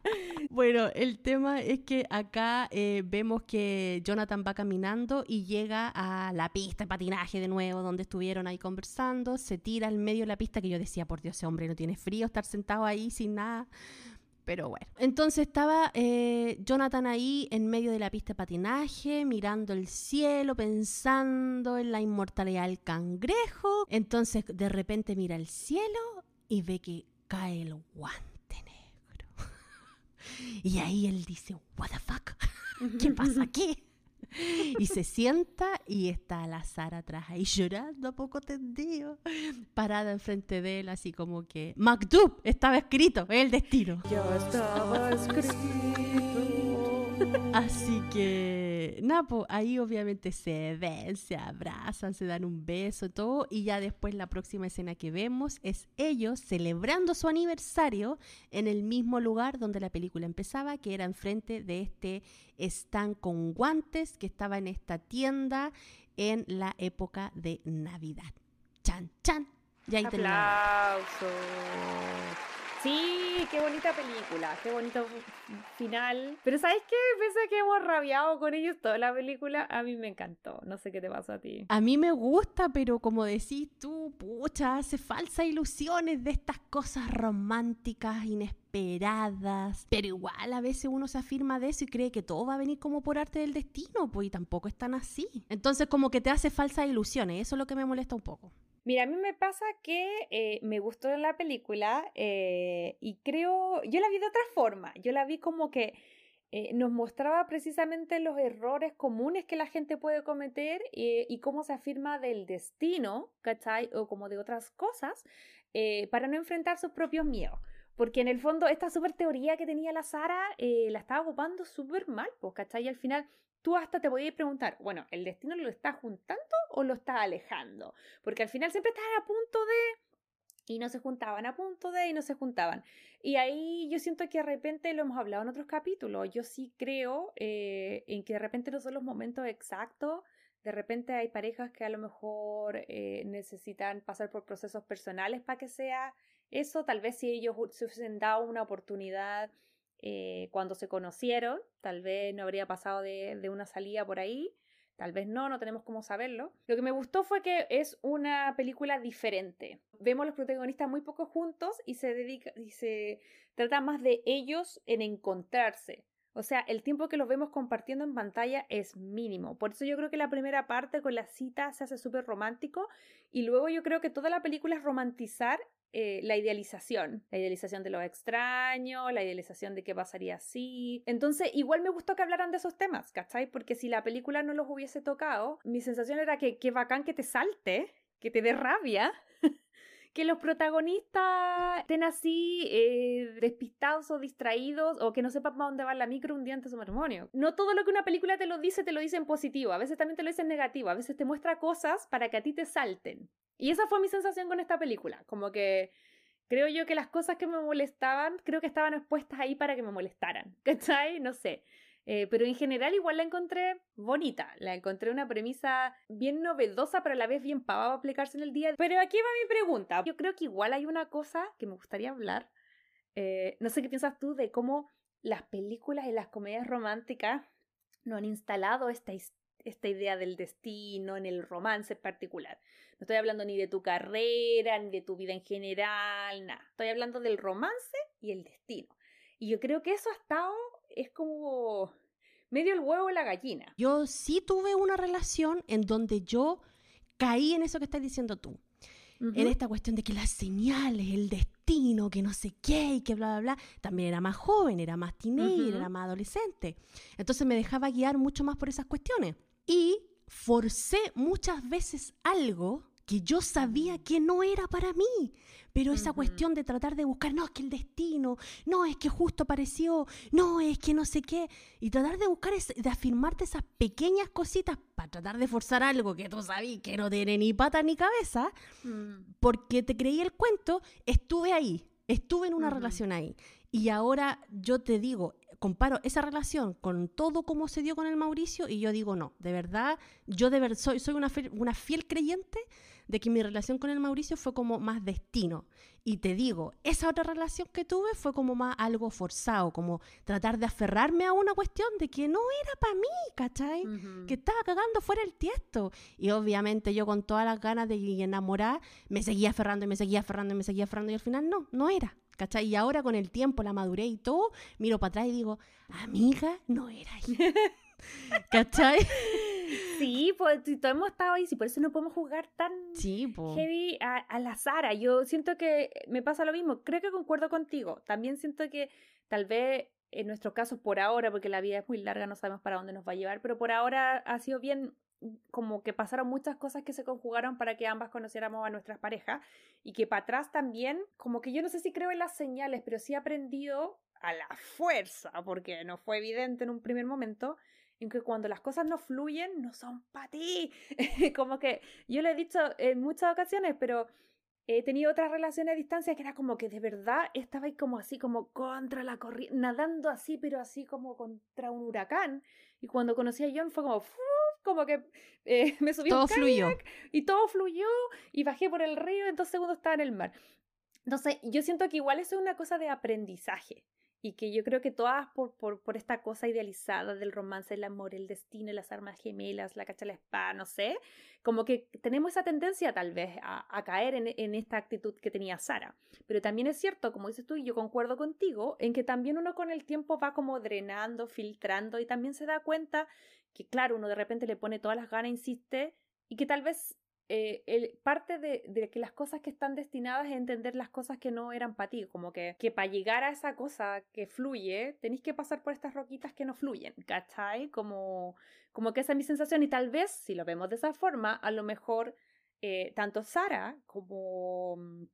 S2: Bueno, el tema es que acá eh, vemos que Jonathan va caminando y llega a la pista de patinaje de nuevo, donde estuvieron ahí conversando, se tira al medio de la pista que yo decía, por Dios, ese hombre no tiene frío estar sentado ahí sin nada. Pero bueno, entonces estaba eh, Jonathan ahí en medio de la pista de patinaje, mirando el cielo, pensando en la inmortalidad del cangrejo. Entonces de repente mira el cielo y ve que cae el guante y ahí él dice, what the fuck, ¿qué pasa aquí? Y se sienta y está la Sara atrás ahí llorando a poco tendido, parada enfrente de él, así como que MacDub estaba escrito, es el destino.
S1: Ya estaba escrito.
S2: Así que eh, Napo, ahí obviamente se ven, se abrazan, se dan un beso, todo, y ya después la próxima escena que vemos es ellos celebrando su aniversario en el mismo lugar donde la película empezaba, que era enfrente de este stand con guantes que estaba en esta tienda en la época de Navidad. Chan, chan. Ya
S1: Aplausos. Sí, qué bonita película, qué bonito final. Pero ¿sabes qué? Pese a que hemos rabiado con ellos toda la película, a mí me encantó. No sé qué te pasó a ti.
S2: A mí me gusta, pero como decís tú, pucha, hace falsas ilusiones de estas cosas románticas, inesperadas. Pero igual a veces uno se afirma de eso y cree que todo va a venir como por arte del destino, pues y tampoco es tan así. Entonces como que te hace falsas ilusiones, eso es lo que me molesta un poco.
S1: Mira, a mí me pasa que eh, me gustó la película eh, y creo, yo la vi de otra forma, yo la vi como que eh, nos mostraba precisamente los errores comunes que la gente puede cometer y cómo se afirma del destino, ¿cachai? O como de otras cosas, para no enfrentar sus propios miedos. Porque en el fondo esta super teoría que tenía la Sara la estaba ocupando súper mal, pues, ¿cachai? Y al final tú hasta te podías preguntar, bueno, ¿el destino lo está juntando o lo está alejando? Porque al final siempre estaban a punto de y no se juntaban, a punto de y no se juntaban. Y ahí yo siento que de repente lo hemos hablado en otros capítulos. Yo sí creo eh, en que de repente no son los momentos exactos. De repente hay parejas que a lo mejor eh, necesitan pasar por procesos personales para que sea eso. Tal vez si ellos se hubiesen dado una oportunidad eh, cuando se conocieron, tal vez no habría pasado de, una salida por ahí, tal vez no, no tenemos cómo saberlo. Lo que me gustó fue que es una película diferente. Vemos los protagonistas muy poco juntos y se dedica y se trata más de ellos en encontrarse. O sea, el tiempo que los vemos compartiendo en pantalla es mínimo. Por eso yo creo que la primera parte con la cita se hace súper romántico y luego yo creo que toda la película es romantizar eh, la idealización, la idealización de lo extraño, la idealización de qué pasaría así. Entonces, igual me gustó que hablaran de esos temas, ¿cachai? Porque si la película no los hubiese tocado, mi sensación era que qué bacán que te salte, que te dé rabia, que los protagonistas estén así eh, despistados o distraídos o que no sepan para dónde va la micro un día antes de su matrimonio. No todo lo que una película te lo dice te lo dice en positivo, a veces también te lo dice en negativo, a veces te muestra cosas para que a ti te salten. Y esa fue mi sensación con esta película, como que creo yo que las cosas que me molestaban, creo que estaban expuestas ahí para que me molestaran, ¿cachai? No sé. Eh, pero en general igual la encontré bonita, la encontré una premisa bien novedosa, pero a la vez bien pava para aplicarse en el día. Pero aquí va mi pregunta. Yo creo que igual hay una cosa que me gustaría hablar. Eh, no sé qué piensas tú de cómo las películas y las comedias románticas no han instalado esta, esta idea del destino en el romance en particular. No estoy hablando ni de tu carrera, ni de tu vida en general, nada. Estoy hablando del romance y el destino. Y yo creo que eso ha estado, es como medio el huevo y la gallina.
S2: Yo sí tuve una relación en donde yo caí en eso que estás diciendo tú. En esta cuestión de que las señales, el destino, que no sé qué y que bla, bla, bla. También era más joven, era más teenager, era más adolescente. Entonces me dejaba guiar mucho más por esas cuestiones. Y forcé muchas veces algo que yo sabía que no era para mí. Pero esa cuestión de tratar de buscar, no, es que el destino, no, es que justo apareció, no, es que no sé qué. Y tratar de buscar, de afirmarte esas pequeñas cositas para tratar de forzar algo que tú sabías que no tiene ni pata ni cabeza, mm. porque te creí el cuento, estuve ahí, estuve en una relación ahí. Y ahora yo te digo, comparo esa relación con todo como se dio con el Mauricio y yo digo, no, de verdad, yo de ver, soy, soy una, una fiel creyente de que mi relación con el Mauricio fue como más destino. Y te digo, esa otra relación que tuve fue como más algo forzado, como tratar de aferrarme a una cuestión de que no era para mí, ¿cachai? Que estaba cagando fuera el tiesto. Y obviamente yo con todas las ganas de enamorar, me seguía aferrando y me seguía aferrando y me seguía aferrando y al final no, no era. ¿Cachai? Y ahora con el tiempo, la madurez y todo, miro para atrás y digo, amiga, no era ahí. ¿Cachai?
S1: Sí, pues todos hemos estado ahí, sí, por eso no podemos jugar tan heavy a, la Sara. Yo siento que me pasa lo mismo, creo que concuerdo contigo. También siento que tal vez en nuestro caso por ahora, porque la vida es muy larga, no sabemos para dónde nos va a llevar, pero por ahora ha sido bien como que pasaron muchas cosas que se conjugaron para que ambas conociéramos a nuestras parejas y que para atrás también, como que yo no sé si creo en las señales, pero sí he aprendido a la fuerza, porque no fue evidente en un primer momento, en que cuando las cosas no fluyen, no son para ti. como que yo lo he dicho en muchas ocasiones, pero he tenido otras relaciones a distancia que era como que de verdad estaba como así, como contra la corriente, nadando así, pero así como contra un huracán. Y cuando conocí a John fue como, como que eh, me subí
S2: todo
S1: un
S2: fluyó.
S1: y todo fluyó y bajé por el río en dos segundos estaba en el mar. Entonces, yo siento que igual eso es una cosa de aprendizaje y que yo creo que todas por, por, por, esta cosa idealizada del romance, el amor, el destino, las armas gemelas, la cacha la espada, no sé, como que tenemos esa tendencia tal vez a, a caer en, en, esta actitud que tenía Sara. Pero también es cierto, como dices tú, y yo concuerdo contigo, en que también uno con el tiempo va como drenando, filtrando y también se da cuenta que, claro, uno de repente le pone todas las ganas, insiste, y que tal vez eh, el, parte de, que las cosas que están destinadas a entender las cosas que no eran para ti, como que, que para llegar a esa cosa que fluye, tenéis que pasar por estas roquitas que no fluyen, ¿cachai? Como, como que esa es mi sensación y tal vez, si lo vemos de esa forma, a lo mejor eh, tanto Sara como mm,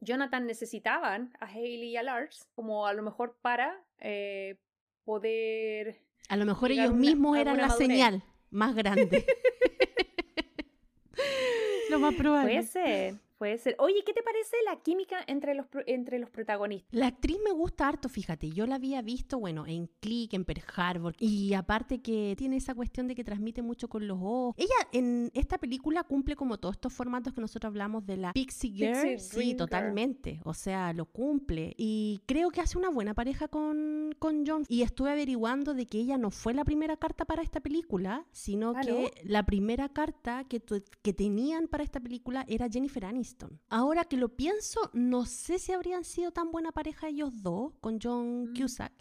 S1: Jonathan necesitaban a Hailey y a Lars, como a lo mejor para eh, poder...
S2: A lo mejor ellos una, mismos eran la madurez. señal más grande. Lo más probable.
S1: Puede ser, puede ser. Oye, ¿qué te parece la química entre los, entre los protagonistas?
S2: La actriz me gusta harto, fíjate. Yo la había visto, bueno, en Click, en Pearl Harbor. Y aparte que tiene esa cuestión de que transmite mucho con los ojos. Ella en esta película cumple como todos estos formatos que nosotros hablamos de la Pixie Girl.
S1: Pixie
S2: sí,
S1: Dream
S2: totalmente. O sea, lo cumple. Y creo que hace una buena pareja con, con John. Y estuve averiguando de que ella no fue la primera carta para esta película, sino
S1: Ah,
S2: que
S1: ¿no?
S2: la primera carta que, que tenían para esta película era Jennifer Aniston. Ahora que lo pienso, no sé si habrían sido tan buena pareja ellos dos con John
S1: Mm.
S2: Cusack.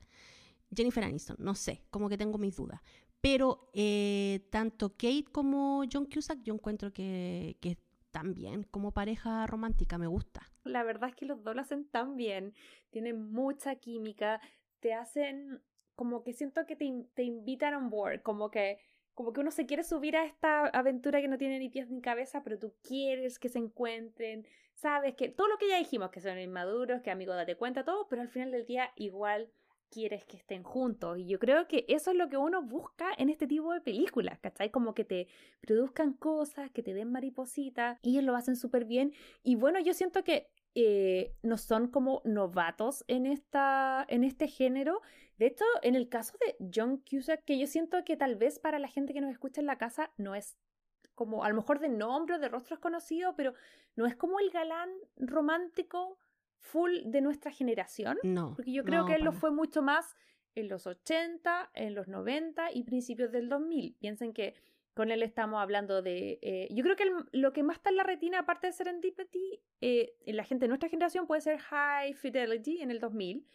S2: Jennifer Aniston, no sé, como que tengo mis dudas. Pero eh, tanto Kate como John Cusack yo encuentro que, que también como pareja romántica me gusta.
S1: La verdad es que los dos lo hacen tan bien, tienen mucha química, te hacen como que siento que te, te invitan on board, como que, como que uno se quiere subir a esta aventura que no tiene ni pies ni cabeza, pero tú quieres que se encuentren, sabes que todo lo que ya dijimos, que son inmaduros, que amigo date cuenta, todo, pero al final del día igual quieres que estén juntos. Y yo creo que eso es lo que uno busca en este tipo de películas, ¿cachai? Como que te produzcan cosas, que te den maripositas, y ellos lo hacen súper bien. Y bueno, yo siento que eh, no son como novatos en, esta, en este género. De hecho, en el caso de John Cusack, que yo siento que tal vez para la gente que nos escucha en la casa no es como, a lo mejor de nombre o de rostro es conocido, pero no es como el galán romántico full de nuestra generación.
S2: No.
S1: Porque yo creo
S2: no,
S1: que él lo fue mucho más en los 80, en los 90 y principios del 2000. Piensen que con él estamos hablando de... eh, yo creo que lo que más está en la retina, aparte de Serendipity, eh, en la gente de nuestra generación puede ser High Fidelity en el 2000.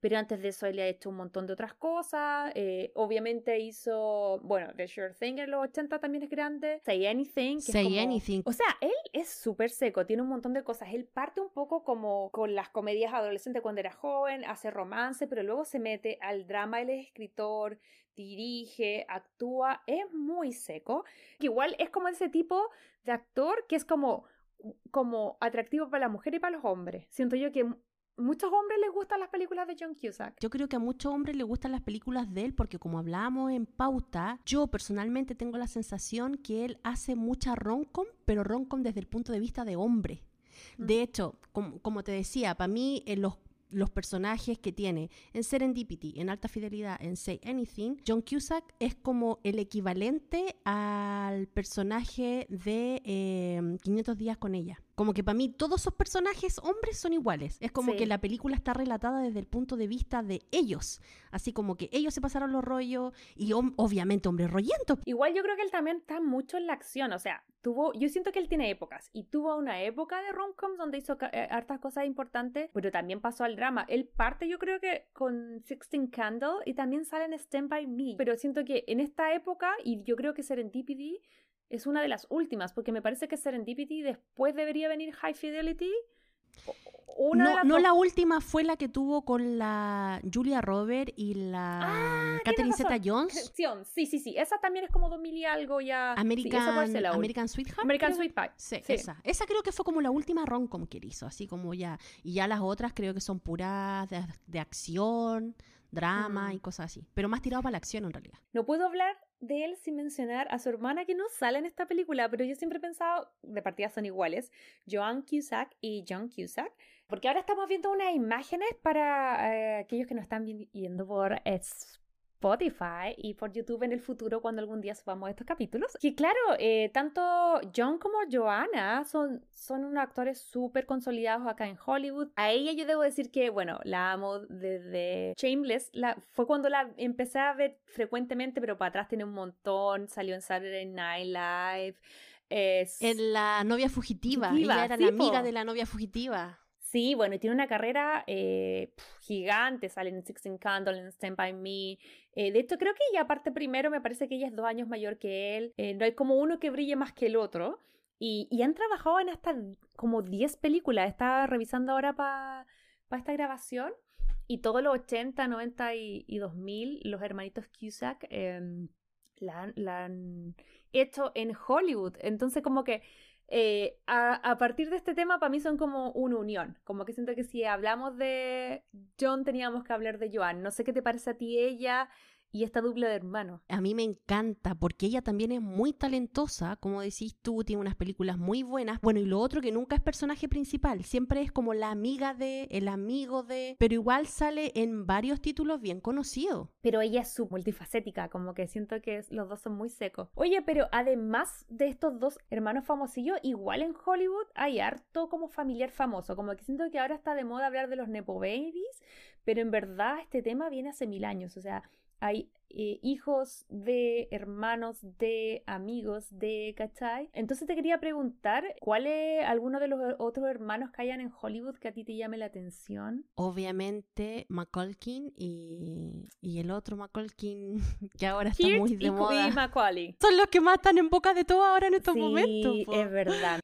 S1: Pero antes de eso él ha hecho un montón de otras cosas. eh, obviamente hizo, bueno, The Sure Thing en los 80 también es grande. Say Anything. Que es
S2: Say
S1: como-
S2: Anything.
S1: O sea, él es súper seco, tiene un montón de cosas. Él parte un poco como con las comedias adolescentes cuando era joven, hace romance, pero luego se mete al drama. Él es escritor, dirige, actúa, es muy seco. Igual es como ese tipo de actor que es como, como atractivo para la mujer y para los hombres. Siento yo que muchos hombres les gustan las películas de John Cusack.
S2: Yo creo que a muchos hombres les gustan las películas de él porque como hablamos en pauta, yo personalmente tengo la sensación que él hace mucha roncom, pero roncom desde el punto de vista de hombre. De hecho, com- como te decía, para mí en los los personajes que tiene en Serendipity, en Alta Fidelidad, en Say Anything, John Cusack es como el equivalente al personaje de eh, 500 días con ella. Como que para mí todos esos personajes hombres son iguales. Es como
S1: Sí.
S2: que la película está relatada desde el punto de vista de ellos. Así como que ellos se pasaron los rollos y obviamente hombres rollentos.
S1: Igual yo creo que él también está mucho en la acción, o sea, tuvo, yo siento que él tiene épocas y tuvo una época de romcoms donde hizo eh, hartas cosas importantes, pero también pasó al drama. Él parte yo creo que con Sixteen Candle y también sale en Stand By Me, pero siento que en esta época y yo creo que Serendipity es una de las últimas, porque me parece que Serendipity después debería venir High Fidelity. Una
S2: no,
S1: las
S2: no la última fue la que tuvo con la Julia Robert y la
S1: Ah,
S2: Catherine. Zeta-Jones.
S1: Acción, Sí, sí, sí. Esa también es como 2000 y algo ya. Sí,
S2: American,
S1: la última.
S2: American Sweetheart.
S1: American
S2: creo.
S1: Sweet Pie.
S2: Sí,
S1: Sí.
S2: esa. Esa creo que fue como la última rom-com que él hizo, así como ya. Y ya las otras creo que son puras de, de acción, drama
S1: Mm.
S2: y cosas así. Pero más tirado para la acción en realidad.
S1: No puedo hablar de él sin mencionar a su hermana que no sale en esta película, pero yo siempre he pensado, de partida son iguales, Joan Cusack y John Cusack, porque ahora estamos viendo unas imágenes para eh, aquellos que nos están viendo por Spotify y por YouTube en el futuro cuando algún día subamos estos capítulos. Que claro, eh, tanto John como Joanna son, son unos actores súper consolidados acá en Hollywood. A ella yo debo decir que, bueno, la amo desde Shameless. La, fue cuando la empecé a ver frecuentemente, pero para atrás tiene un montón. Salió en Saturday Night Live. Es...
S2: En la novia fugitiva. ella era la amiga de la novia fugitiva.
S1: Sí, bueno, y tiene una carrera eh, gigante, sale en Sixteen Candles, en Stand By Me. Eh, de hecho, creo que ella aparte primero, me parece que ella es dos años mayor que él. Eh, no hay como uno que brille más que el otro. Y, y han trabajado en hasta como 10 películas. Estaba revisando ahora para esta grabación. Y todos los 80, 90 y, y 2000, los hermanitos Cusack em, la han hecho en Hollywood. Entonces, como que eh, a, partir de este tema, para mí son como una unión. Como que siento que si hablamos de John, teníamos que hablar de Joan. No sé qué te parece a ti ella y esta dupla de hermanos.
S2: A mí me encanta porque ella también es muy talentosa, como decís tú, tiene unas películas muy buenas. Bueno, y lo otro que nunca es personaje principal, siempre es como la amiga de, el amigo de, pero igual sale en varios títulos bien conocidos.
S1: Pero ella es su multifacética, como que siento que los dos son muy secos. Oye, pero además de estos dos hermanos famosillos, igual en Hollywood hay harto como familiar famoso, como que siento que ahora está de moda hablar de los Nepo Babies, pero en verdad este tema viene hace mil años, o sea, hay eh, hijos de hermanos de amigos de, ¿cachai? Entonces te quería preguntar, ¿cuál es alguno de los otros hermanos que hayan en Hollywood que a ti te llame la atención?
S2: Obviamente McCulkin y, y el otro McCulkin que ahora está muy de moda.
S1: Macaulay.
S2: Son los que más están en boca de todo ahora en estos
S1: sí,
S2: momentos.
S1: es verdad.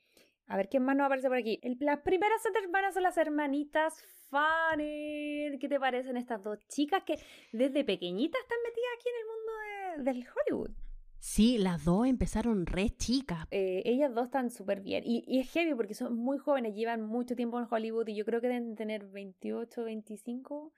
S1: A ver, ¿qué más nos aparece por aquí? las primeras hermanas son las hermanitas ¿Qué te parecen estas dos chicas que desde pequeñitas están metidas aquí en el mundo del Hollywood?
S2: Sí, las dos empezaron re chicas.
S1: Eh, ellas dos están súper bien. Y, es heavy porque son muy jóvenes, llevan mucho tiempo en Hollywood y yo creo que deben tener 28, 25,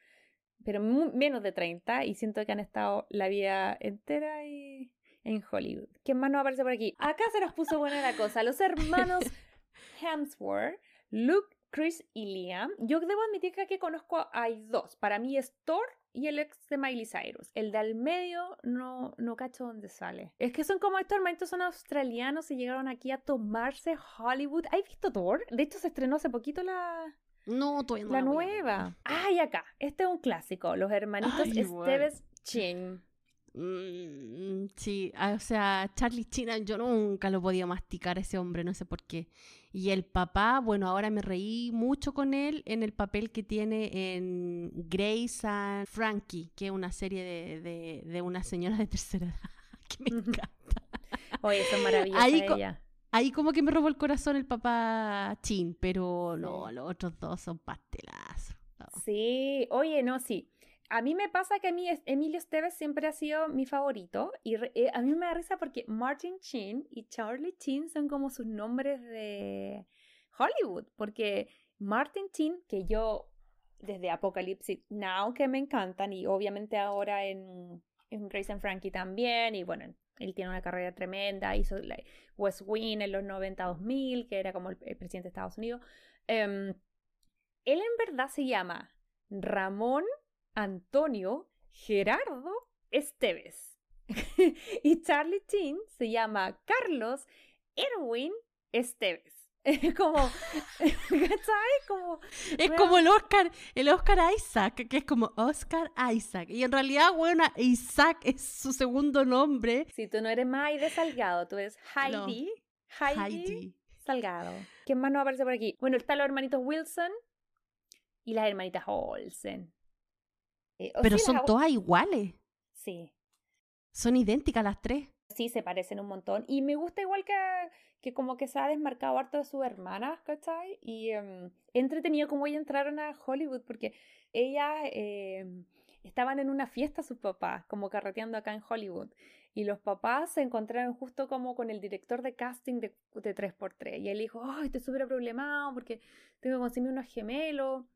S1: pero menos de 30. Y siento que han estado la vida entera en Hollywood. ¿Qué más nos aparece por aquí? Acá se nos puso buena la cosa. Los hermanos Hemsworth, Luke Chris y Liam. Yo debo admitir que aquí conozco hay dos. Para mí es Thor y el ex de Miley Cyrus. El de al medio no, no cacho dónde sale. Es que son como estos hermanitos son australianos y llegaron aquí a tomarse Hollywood. ¿Has visto Thor? De hecho se estrenó hace poquito la...
S2: No, todavía no.
S1: La, nueva. Ay, acá. Este es un clásico. Los hermanitos Esteves Chin.
S2: Mm, sí, ah, o sea, Charlie Chin, yo nunca lo podía masticar ese hombre, no sé por qué. Y el papá, bueno, ahora me reí mucho con él en el papel que tiene en Grace and Frankie, que es una serie de, de, una señora de tercera edad, que me encanta.
S1: Oye, eso es maravilloso ahí, ella.
S2: ahí como que me robó el corazón el papá Chin, pero no, los otros dos son pastelazos.
S1: Sí, oye, no, sí. A mí me pasa que a mí Emilio Esteves siempre ha sido mi favorito y eh, a mí me da risa porque Martin Chin y Charlie Chin son como sus nombres de Hollywood, porque Martin Chin, que yo desde Apocalypse Now que me encantan y obviamente ahora en, en Grace and Frankie también y bueno, él tiene una carrera tremenda, hizo West Wing en los 90-2000, que era como el, presidente de Estados Unidos. Em, él en verdad se llama Ramón Antonio Gerardo Esteves. y Charlie Chin se llama Carlos Erwin Esteves. Es como, Como,
S2: es como el Oscar, el Oscar Isaac, que es como Oscar Isaac. Y en realidad, bueno, Isaac es su segundo nombre.
S1: Si tú no eres May de Salgado, tú eres Heidi. Heidi, Salgado. ¿Quién más nos aparece por aquí? Bueno, están los hermanitos Wilson y las hermanitas Olsen.
S2: Eh, Pero son todas iguales.
S1: Sí.
S2: Son idénticas las tres.
S1: Sí, se parecen un montón. Y me gusta igual que, que como que se ha desmarcado harto de sus hermanas, ¿cachai? Y um, entretenido como ellas entraron a Hollywood porque ellas em, estaban en una fiesta sus papás, como carreteando acá en Hollywood. Y los papás se encontraron justo como con el director de casting de, de 3x3. Y él dijo, ay, estoy súper problemado porque tengo que conseguir unos gemelos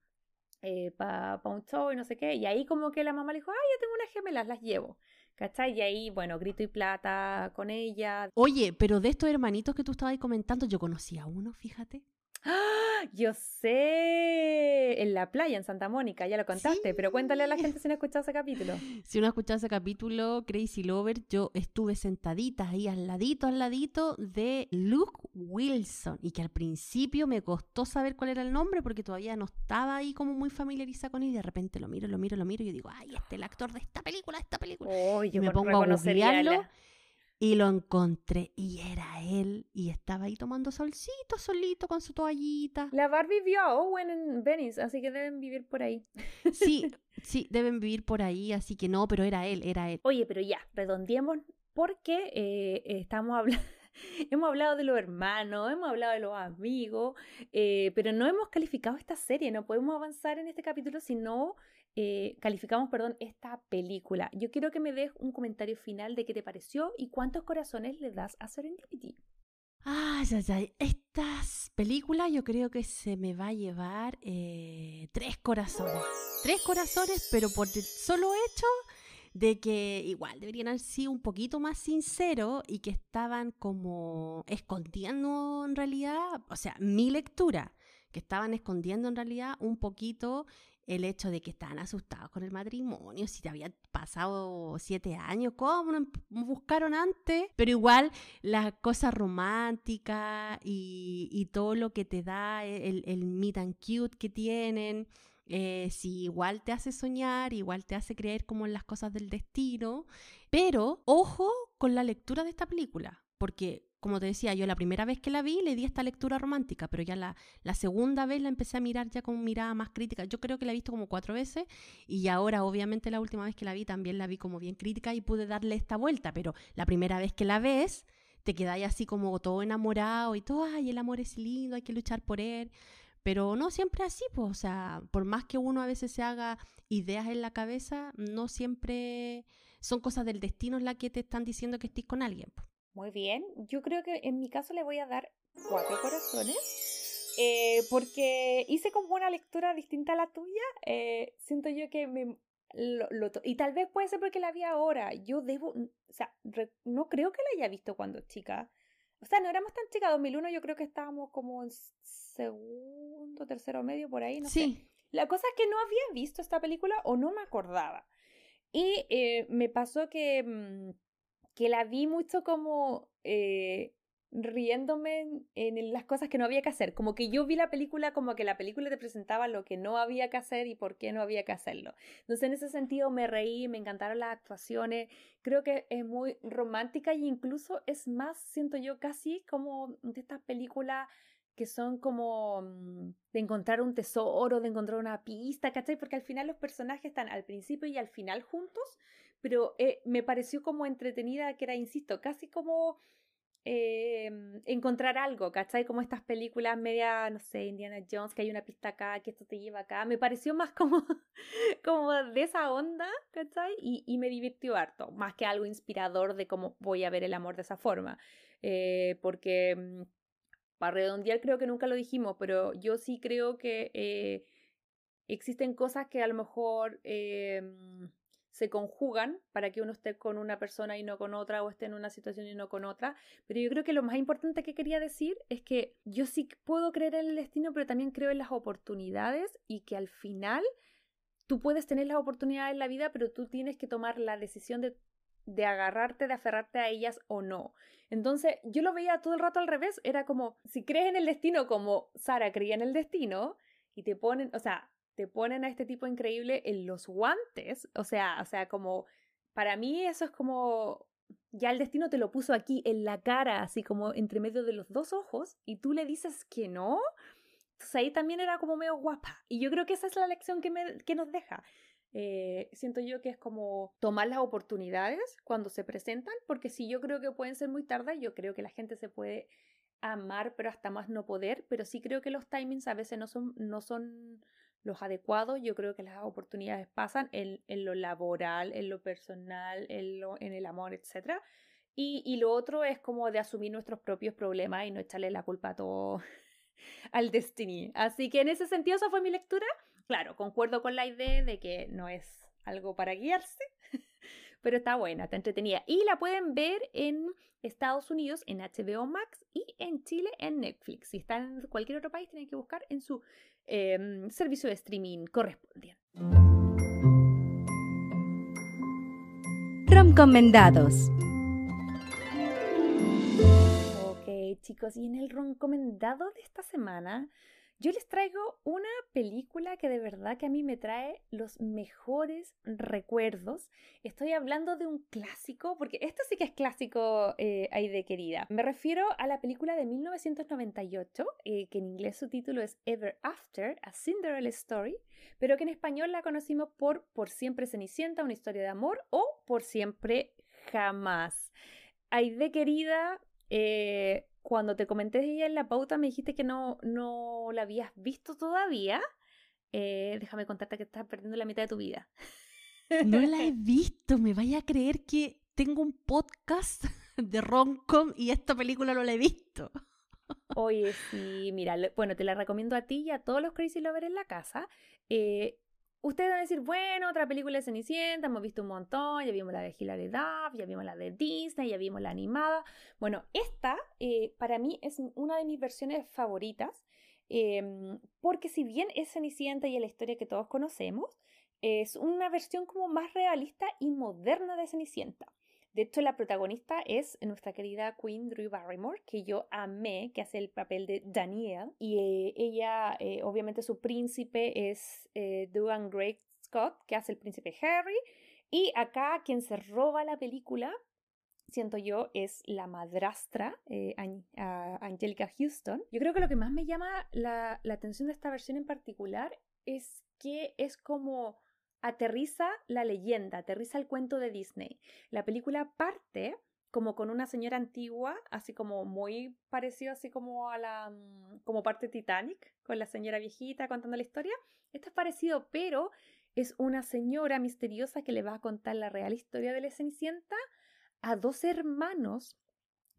S1: eh, para pa un show y no sé qué. Y ahí como que la mamá le dijo, ay, yo tengo unas gemelas, las llevo. ¿Cachai? Y ahí, bueno, grito y plata con ella.
S2: Oye, pero de estos hermanitos que tú estabas comentando, yo conocía a uno, fíjate.
S1: ¡Ah! Yo sé, en la playa, en Santa Mónica, ya lo contaste, pero cuéntale a la gente si no ha escuchado ese capítulo.
S2: Si no ha escuchado ese capítulo, Crazy Lover, yo estuve sentadita ahí al ladito, al ladito de Luke Wilson y que al principio me costó saber cuál era el nombre porque todavía no estaba ahí como muy familiarizada con él y de repente lo miro, lo miro, lo miro y yo digo, ay, este es el actor de esta película, de esta película.
S1: Oh,
S2: y me pongo a googlearlo. Y lo encontré y era él y estaba ahí tomando solcito solito con su toallita.
S1: La Barbie vio a Owen en Venice, así que deben vivir por ahí.
S2: Sí, sí, deben vivir por ahí, así que no, pero era él, era él.
S1: Oye, pero ya, redondeemos porque eh, estamos hablando... hemos hablado de los hermanos, hemos hablado de los amigos, eh, pero no hemos calificado esta serie, no podemos avanzar en este capítulo si no eh, calificamos, perdón, esta película. Yo quiero que me des un comentario final de qué te pareció y cuántos corazones le das a Serendipity.
S2: Ah, ya, ya. Estas películas yo creo que se me va a llevar eh, tres corazones. Tres corazones, pero por el solo hecho de que igual deberían haber sido un poquito más sinceros y que estaban como escondiendo en realidad, o sea, mi lectura, que estaban escondiendo en realidad un poquito el hecho de que estaban asustados con el matrimonio, si te había pasado siete años, ¿cómo no buscaron antes? Pero igual la cosa romántica y, todo lo que te da el, el meet and cute que tienen, eh, si igual te hace soñar, igual te hace creer como en las cosas del destino, pero ojo con la lectura de esta película, porque como te decía, yo la primera vez que la vi le di esta lectura romántica, pero ya la, la, segunda vez la empecé a mirar ya con mirada más crítica. Yo creo que la he visto como cuatro veces y ahora obviamente la última vez que la vi también la vi como bien crítica y pude darle esta vuelta, pero la primera vez que la ves te quedáis así como todo enamorado y todo, ay, el amor es lindo, hay que luchar por él. Pero no siempre así, pues, o sea, por más que uno a veces se haga ideas en la cabeza, no siempre son cosas del destino las que te están diciendo que estés con alguien. Pues.
S1: Muy bien, yo creo que en mi caso le voy a dar cuatro corazones. Eh, porque hice como una lectura distinta a la tuya. Eh, siento yo que me. Lo, y tal vez puede ser porque la vi ahora. Yo debo. O sea, no creo que la haya visto cuando chica. O sea, no éramos tan chicas. 2001 yo creo que estábamos como en segundo, tercero medio, por ahí, no sí. sé. La cosa es que no había visto esta película o no me acordaba. Y eh, me pasó que. Mm, que la vi mucho como eh, riéndome en, las cosas que no había que hacer. Como que yo vi la película como que la película te presentaba lo que no había que hacer y por qué no había que hacerlo. Entonces en ese sentido me reí, me encantaron las actuaciones. Creo que es muy romántica e incluso es más, siento yo, casi como de estas películas que son como mm, de encontrar un tesoro, de encontrar una pista, ¿cachai? Porque al final los personajes están al principio y al final juntos, pero eh, me pareció como entretenida, que era, insisto, casi como eh, encontrar algo, ¿cachai? Como estas películas media, no sé, Indiana Jones, que hay una pista acá, que esto te lleva acá. Me pareció más como, como de esa onda, ¿cachai? Y, y, me divirtió harto, más que algo inspirador de cómo voy a ver el amor de esa forma. Eh, porque, mm, para redondear, creo que nunca lo dijimos, pero yo sí creo que existen cosas que a lo mejor se conjugan para que uno esté con una persona y no con otra o esté en una situación y no con otra. Pero yo creo que lo más importante que quería decir es que yo sí puedo creer en el destino, pero también creo en las oportunidades y que al final tú puedes tener las oportunidades en la vida, pero tú tienes que tomar la decisión de, de agarrarte, de aferrarte a ellas o no. Entonces yo lo veía todo el rato al revés, era como, si crees en el destino como Sara creía en el destino, y te ponen, o sea, te ponen a este tipo increíble en los guantes, o sea, o sea, como para mí eso es como ya el destino te lo puso aquí en la cara, así como entre medio de los dos ojos, y tú le dices que no. Entonces ahí también era como medio guapa. Y yo creo que esa es la lección que, me, que nos deja. Eh, siento yo que es como tomar las oportunidades cuando se presentan, porque si yo creo que pueden ser muy tarde, yo creo que la gente se puede amar, pero hasta más no poder, pero sí creo que los timings a veces no son, no son los adecuados, yo creo que las oportunidades pasan en, en lo laboral, en lo personal, en, lo, en el amor, etc. Y, y, lo otro es como de asumir nuestros propios problemas y no echarle la culpa a todo al destiny. Así que en ese sentido esa fue mi lectura. Claro, concuerdo con la idea de que no es algo para guiarse, pero está buena, está entretenida. Y la pueden ver en Estados Unidos en HBO Max y en Chile en Netflix. Si están en cualquier otro país, tienen que buscar en su em, servicio de streaming correspondiente.
S3: Romcomendados.
S1: Ok, chicos, y en el recomendado de esta semana yo les traigo una película que de verdad que a mí me trae los mejores recuerdos. Estoy hablando de un clásico, porque esto sí que es clásico, eh, Aide querida. Me refiero a la película de 1998, eh, que en inglés su título es Ever After, A Cinderella Story, pero que en español la conocimos por Por siempre Cenicienta, una historia de amor, o Por siempre jamás. Aide querida, eh, cuando te comenté de ella en la pauta me dijiste que no, no la habías visto todavía. Eh, déjame contarte que estás perdiendo la mitad de tu vida.
S2: No la he visto, me vaya a creer que tengo un podcast de Roncom y esta película no la he visto.
S1: Oye, sí, mira, bueno, te la recomiendo a ti y a todos los Crazy Lovers en la casa. Eh, Ustedes van a decir, bueno, otra película de Cenicienta, hemos visto un montón, ya vimos la de Hilary Duff, ya vimos la de Disney, ya vimos la animada. Bueno, esta eh, para mí es una de mis versiones favoritas, em, porque si bien es Cenicienta y es la historia que todos conocemos, es una versión como más realista y moderna de Cenicienta. De hecho, la protagonista es nuestra querida Queen Drew Barrymore, que yo amé, que hace el papel de Danielle. Y eh, ella, eh, obviamente, su príncipe es eh, Duane Gray Scott, que hace el príncipe Harry. Y acá quien se roba la película, siento yo, es la madrastra, Angelica Houston. Yo creo que lo que más me llama la atención de esta versión en particular es que es como aterriza la leyenda, aterriza el cuento de Disney. La película parte como con una señora antigua, así como muy parecido así como a la mm, como parte Titanic, con la señora viejita contando la historia. Esto es parecido, pero es una señora misteriosa que le va a contar la real historia de la Cenicienta a dos hermanos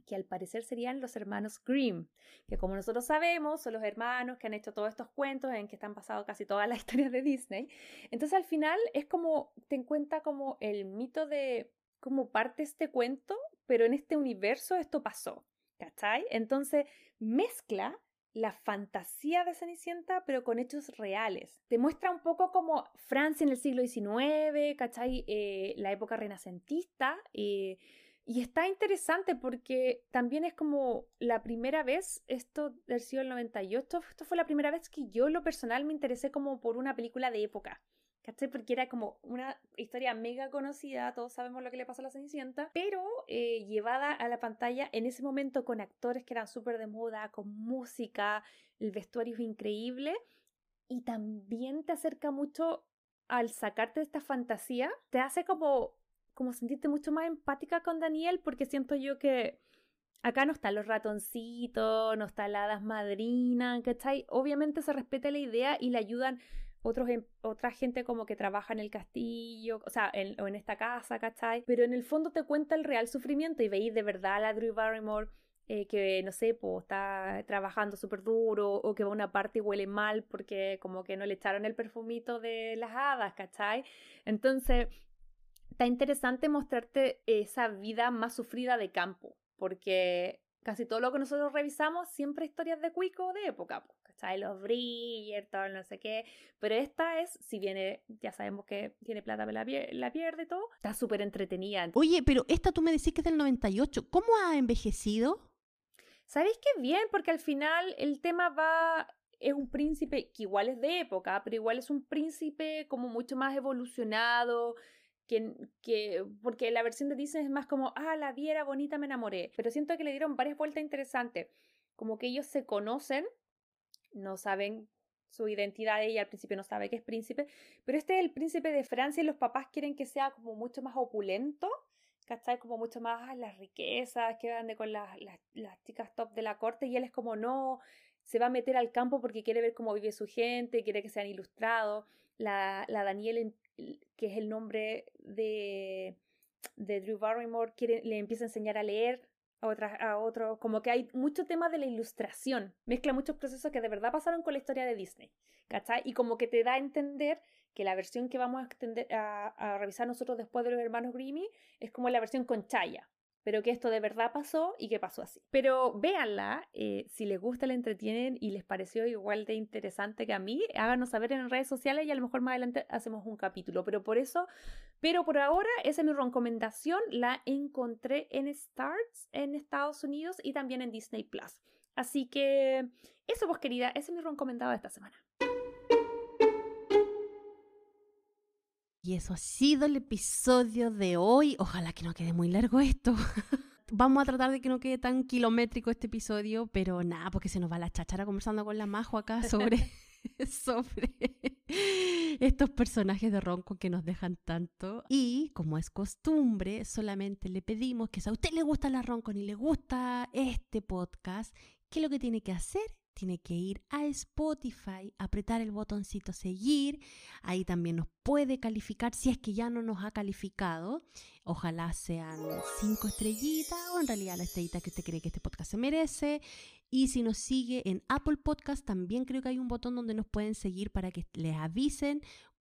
S1: que al parecer serían los hermanos Grimm, que como nosotros sabemos son los hermanos que han hecho todos estos cuentos en que están pasado casi todas las historias de Disney. Entonces al final es como, te encuentra como el mito de cómo parte este cuento, pero en este universo esto pasó, ¿cachai? Entonces mezcla la fantasía de Cenicienta, pero con hechos reales. Te muestra un poco como Francia en el siglo XIX, ¿cachai? Eh, la época renacentista. Eh, y está interesante porque también es como la primera vez, esto del siglo 98, esto fue la primera vez que yo lo personal me interesé como por una película de época. ¿Cachai? Porque era como una historia mega conocida, todos sabemos lo que le pasó a la Cenicienta, pero eh, llevada a la pantalla en ese momento con actores que eran súper de moda, con música, el vestuario es increíble y también te acerca mucho al sacarte de esta fantasía, te hace como como sentirte mucho más empática con Daniel porque siento yo que acá no están los ratoncitos, no está la hadas madrina, ¿cachai? Obviamente se respeta la idea y le ayudan otros, em, otra gente como que trabaja en el castillo, o sea, en, o en esta casa, ¿cachai? Pero en el fondo te cuenta el real sufrimiento y veis de verdad a la Drew Barrymore eh, que, no sé, está trabajando súper duro o que va a una parte y huele mal porque como que no le echaron el perfumito de las hadas, ¿cachai? Entonces, está interesante mostrarte esa vida más sufrida de campo, porque casi todo lo que nosotros revisamos siempre historias de cuico de época, ¿cachai? Los Bridgerton, no sé qué, pero esta es, si viene, ya sabemos que tiene plata, la, la pierde todo, está súper entretenida.
S2: Oye, pero esta tú me decís que es del 98, ¿cómo ha envejecido?
S1: ¿Sabéis qué bien? Porque al final el tema va es un príncipe que igual es de época, pero igual es un príncipe como mucho más evolucionado, que, porque la versión de Disney es más como, ah, la vi, era bonita, me enamoré. Pero siento que le dieron varias vueltas interesantes. Como que ellos se conocen, no saben su identidad, ella al principio no sabe que es príncipe, pero este es el príncipe de Francia y los papás quieren que sea como mucho más opulento, ¿cachai? Como mucho más las riquezas, que ande con las, las, las chicas top de la corte y él es como no, se va a meter al campo porque quiere ver cómo vive su gente, quiere que sean ilustrados. La, la Daniela que es el nombre de, de Drew Barrymore, quiere, le empieza a enseñar a leer a, otras a otro, como que hay mucho tema de la ilustración, mezcla muchos procesos que de verdad pasaron con la historia de Disney, ¿cachai? Y como que te da a entender que la versión que vamos a, a, a revisar nosotros después de los hermanos Grimmy es como la versión con Chaya, pero que esto de verdad pasó y que pasó así. Pero véanla, eh, si les gusta, la entretienen y les pareció igual de interesante que a mí, háganos saber en redes sociales y a lo mejor más adelante hacemos un capítulo. Pero por eso, pero por ahora, esa es mi recomendación. La encontré en Starts en Estados Unidos y también en Disney Plus. Así que eso, pues querida, ese es mi recomendado de esta semana.
S2: Y eso ha sido el episodio de hoy. Ojalá que no quede muy largo esto. Vamos a tratar de que no quede tan kilométrico este episodio, pero nada, porque se nos va la chachara conversando con la Majo acá sobre, estos personajes de Ronco que nos dejan tanto. Y como es costumbre, solamente le pedimos que si a usted le gusta la Ronco ni le gusta este podcast, ¿qué es lo que tiene que hacer? Tiene que ir a Spotify, apretar el botoncito seguir, ahí también nos puede calificar si es que ya no nos ha calificado, ojalá sean cinco estrellitas o en realidad la estrellita que usted cree que este podcast se merece. Y si nos sigue en Apple Podcast, también creo que hay un botón donde nos pueden seguir para que les avisen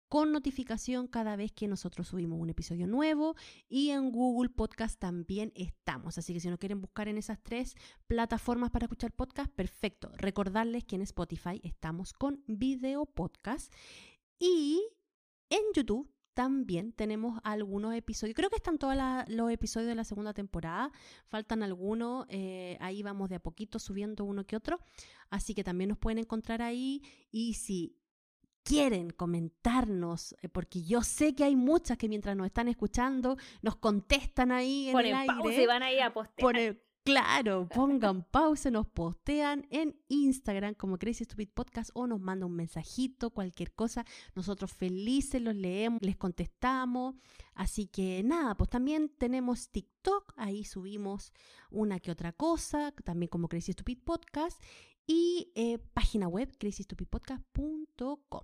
S2: con notificación cada vez que nosotros subimos un episodio nuevo y en Google Podcast también estamos. Así que si no quieren buscar en esas tres plataformas para escuchar podcast, perfecto. Recordarles que en Spotify estamos con video podcast y en YouTube también tenemos algunos episodios. Creo que están todos los episodios de la segunda temporada. Faltan algunos. Eh, ahí vamos de a poquito subiendo uno que otro. Así que también nos pueden encontrar ahí. Y si quieren comentarnos, eh, porque yo sé que hay muchas que mientras nos están escuchando nos contestan ahí en el aire.
S1: Pausa y van ahí a postear.
S2: claro, pongan pausa, nos postean en Instagram como Crazy Stupid Podcast o nos mandan un mensajito, cualquier cosa. Nosotros felices los leemos, les contestamos. Así que nada, pues también tenemos TikTok, ahí subimos una que otra cosa, también como Crazy Stupid Podcast y eh, página web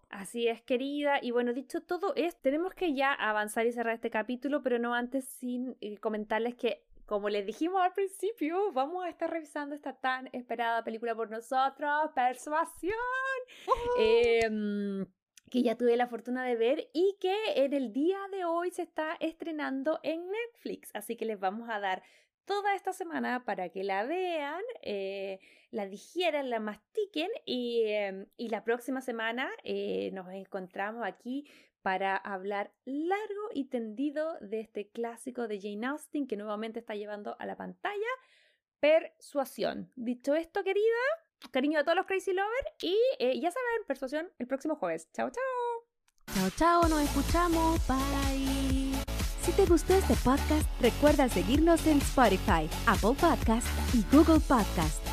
S1: Así es, querida. Y bueno, dicho todo es, tenemos que ya avanzar y cerrar este capítulo, pero no antes sin eh, comentarles que como les dijimos al principio, vamos a estar revisando esta tan esperada película por nosotros, Persuasión, em, que ya tuve la fortuna de ver y que en el día de hoy se está estrenando en Netflix. Así que les vamos a dar toda esta semana para que la vean, eh, la digieran, la mastiquen y, em, la próxima semana eh, nos encontramos aquí para hablar largo y tendido de este clásico de Jane Austen que nuevamente está llevando a la pantalla Persuasión. Dicho esto, querida, cariño a todos los Crazy Lovers y eh, ya saben, Persuasión el próximo jueves. Chao, chao.
S2: Chao, chao, nos escuchamos. Bye.
S3: Si te gustó este podcast, recuerda seguirnos en Spotify, Apple Podcast y Google Podcast.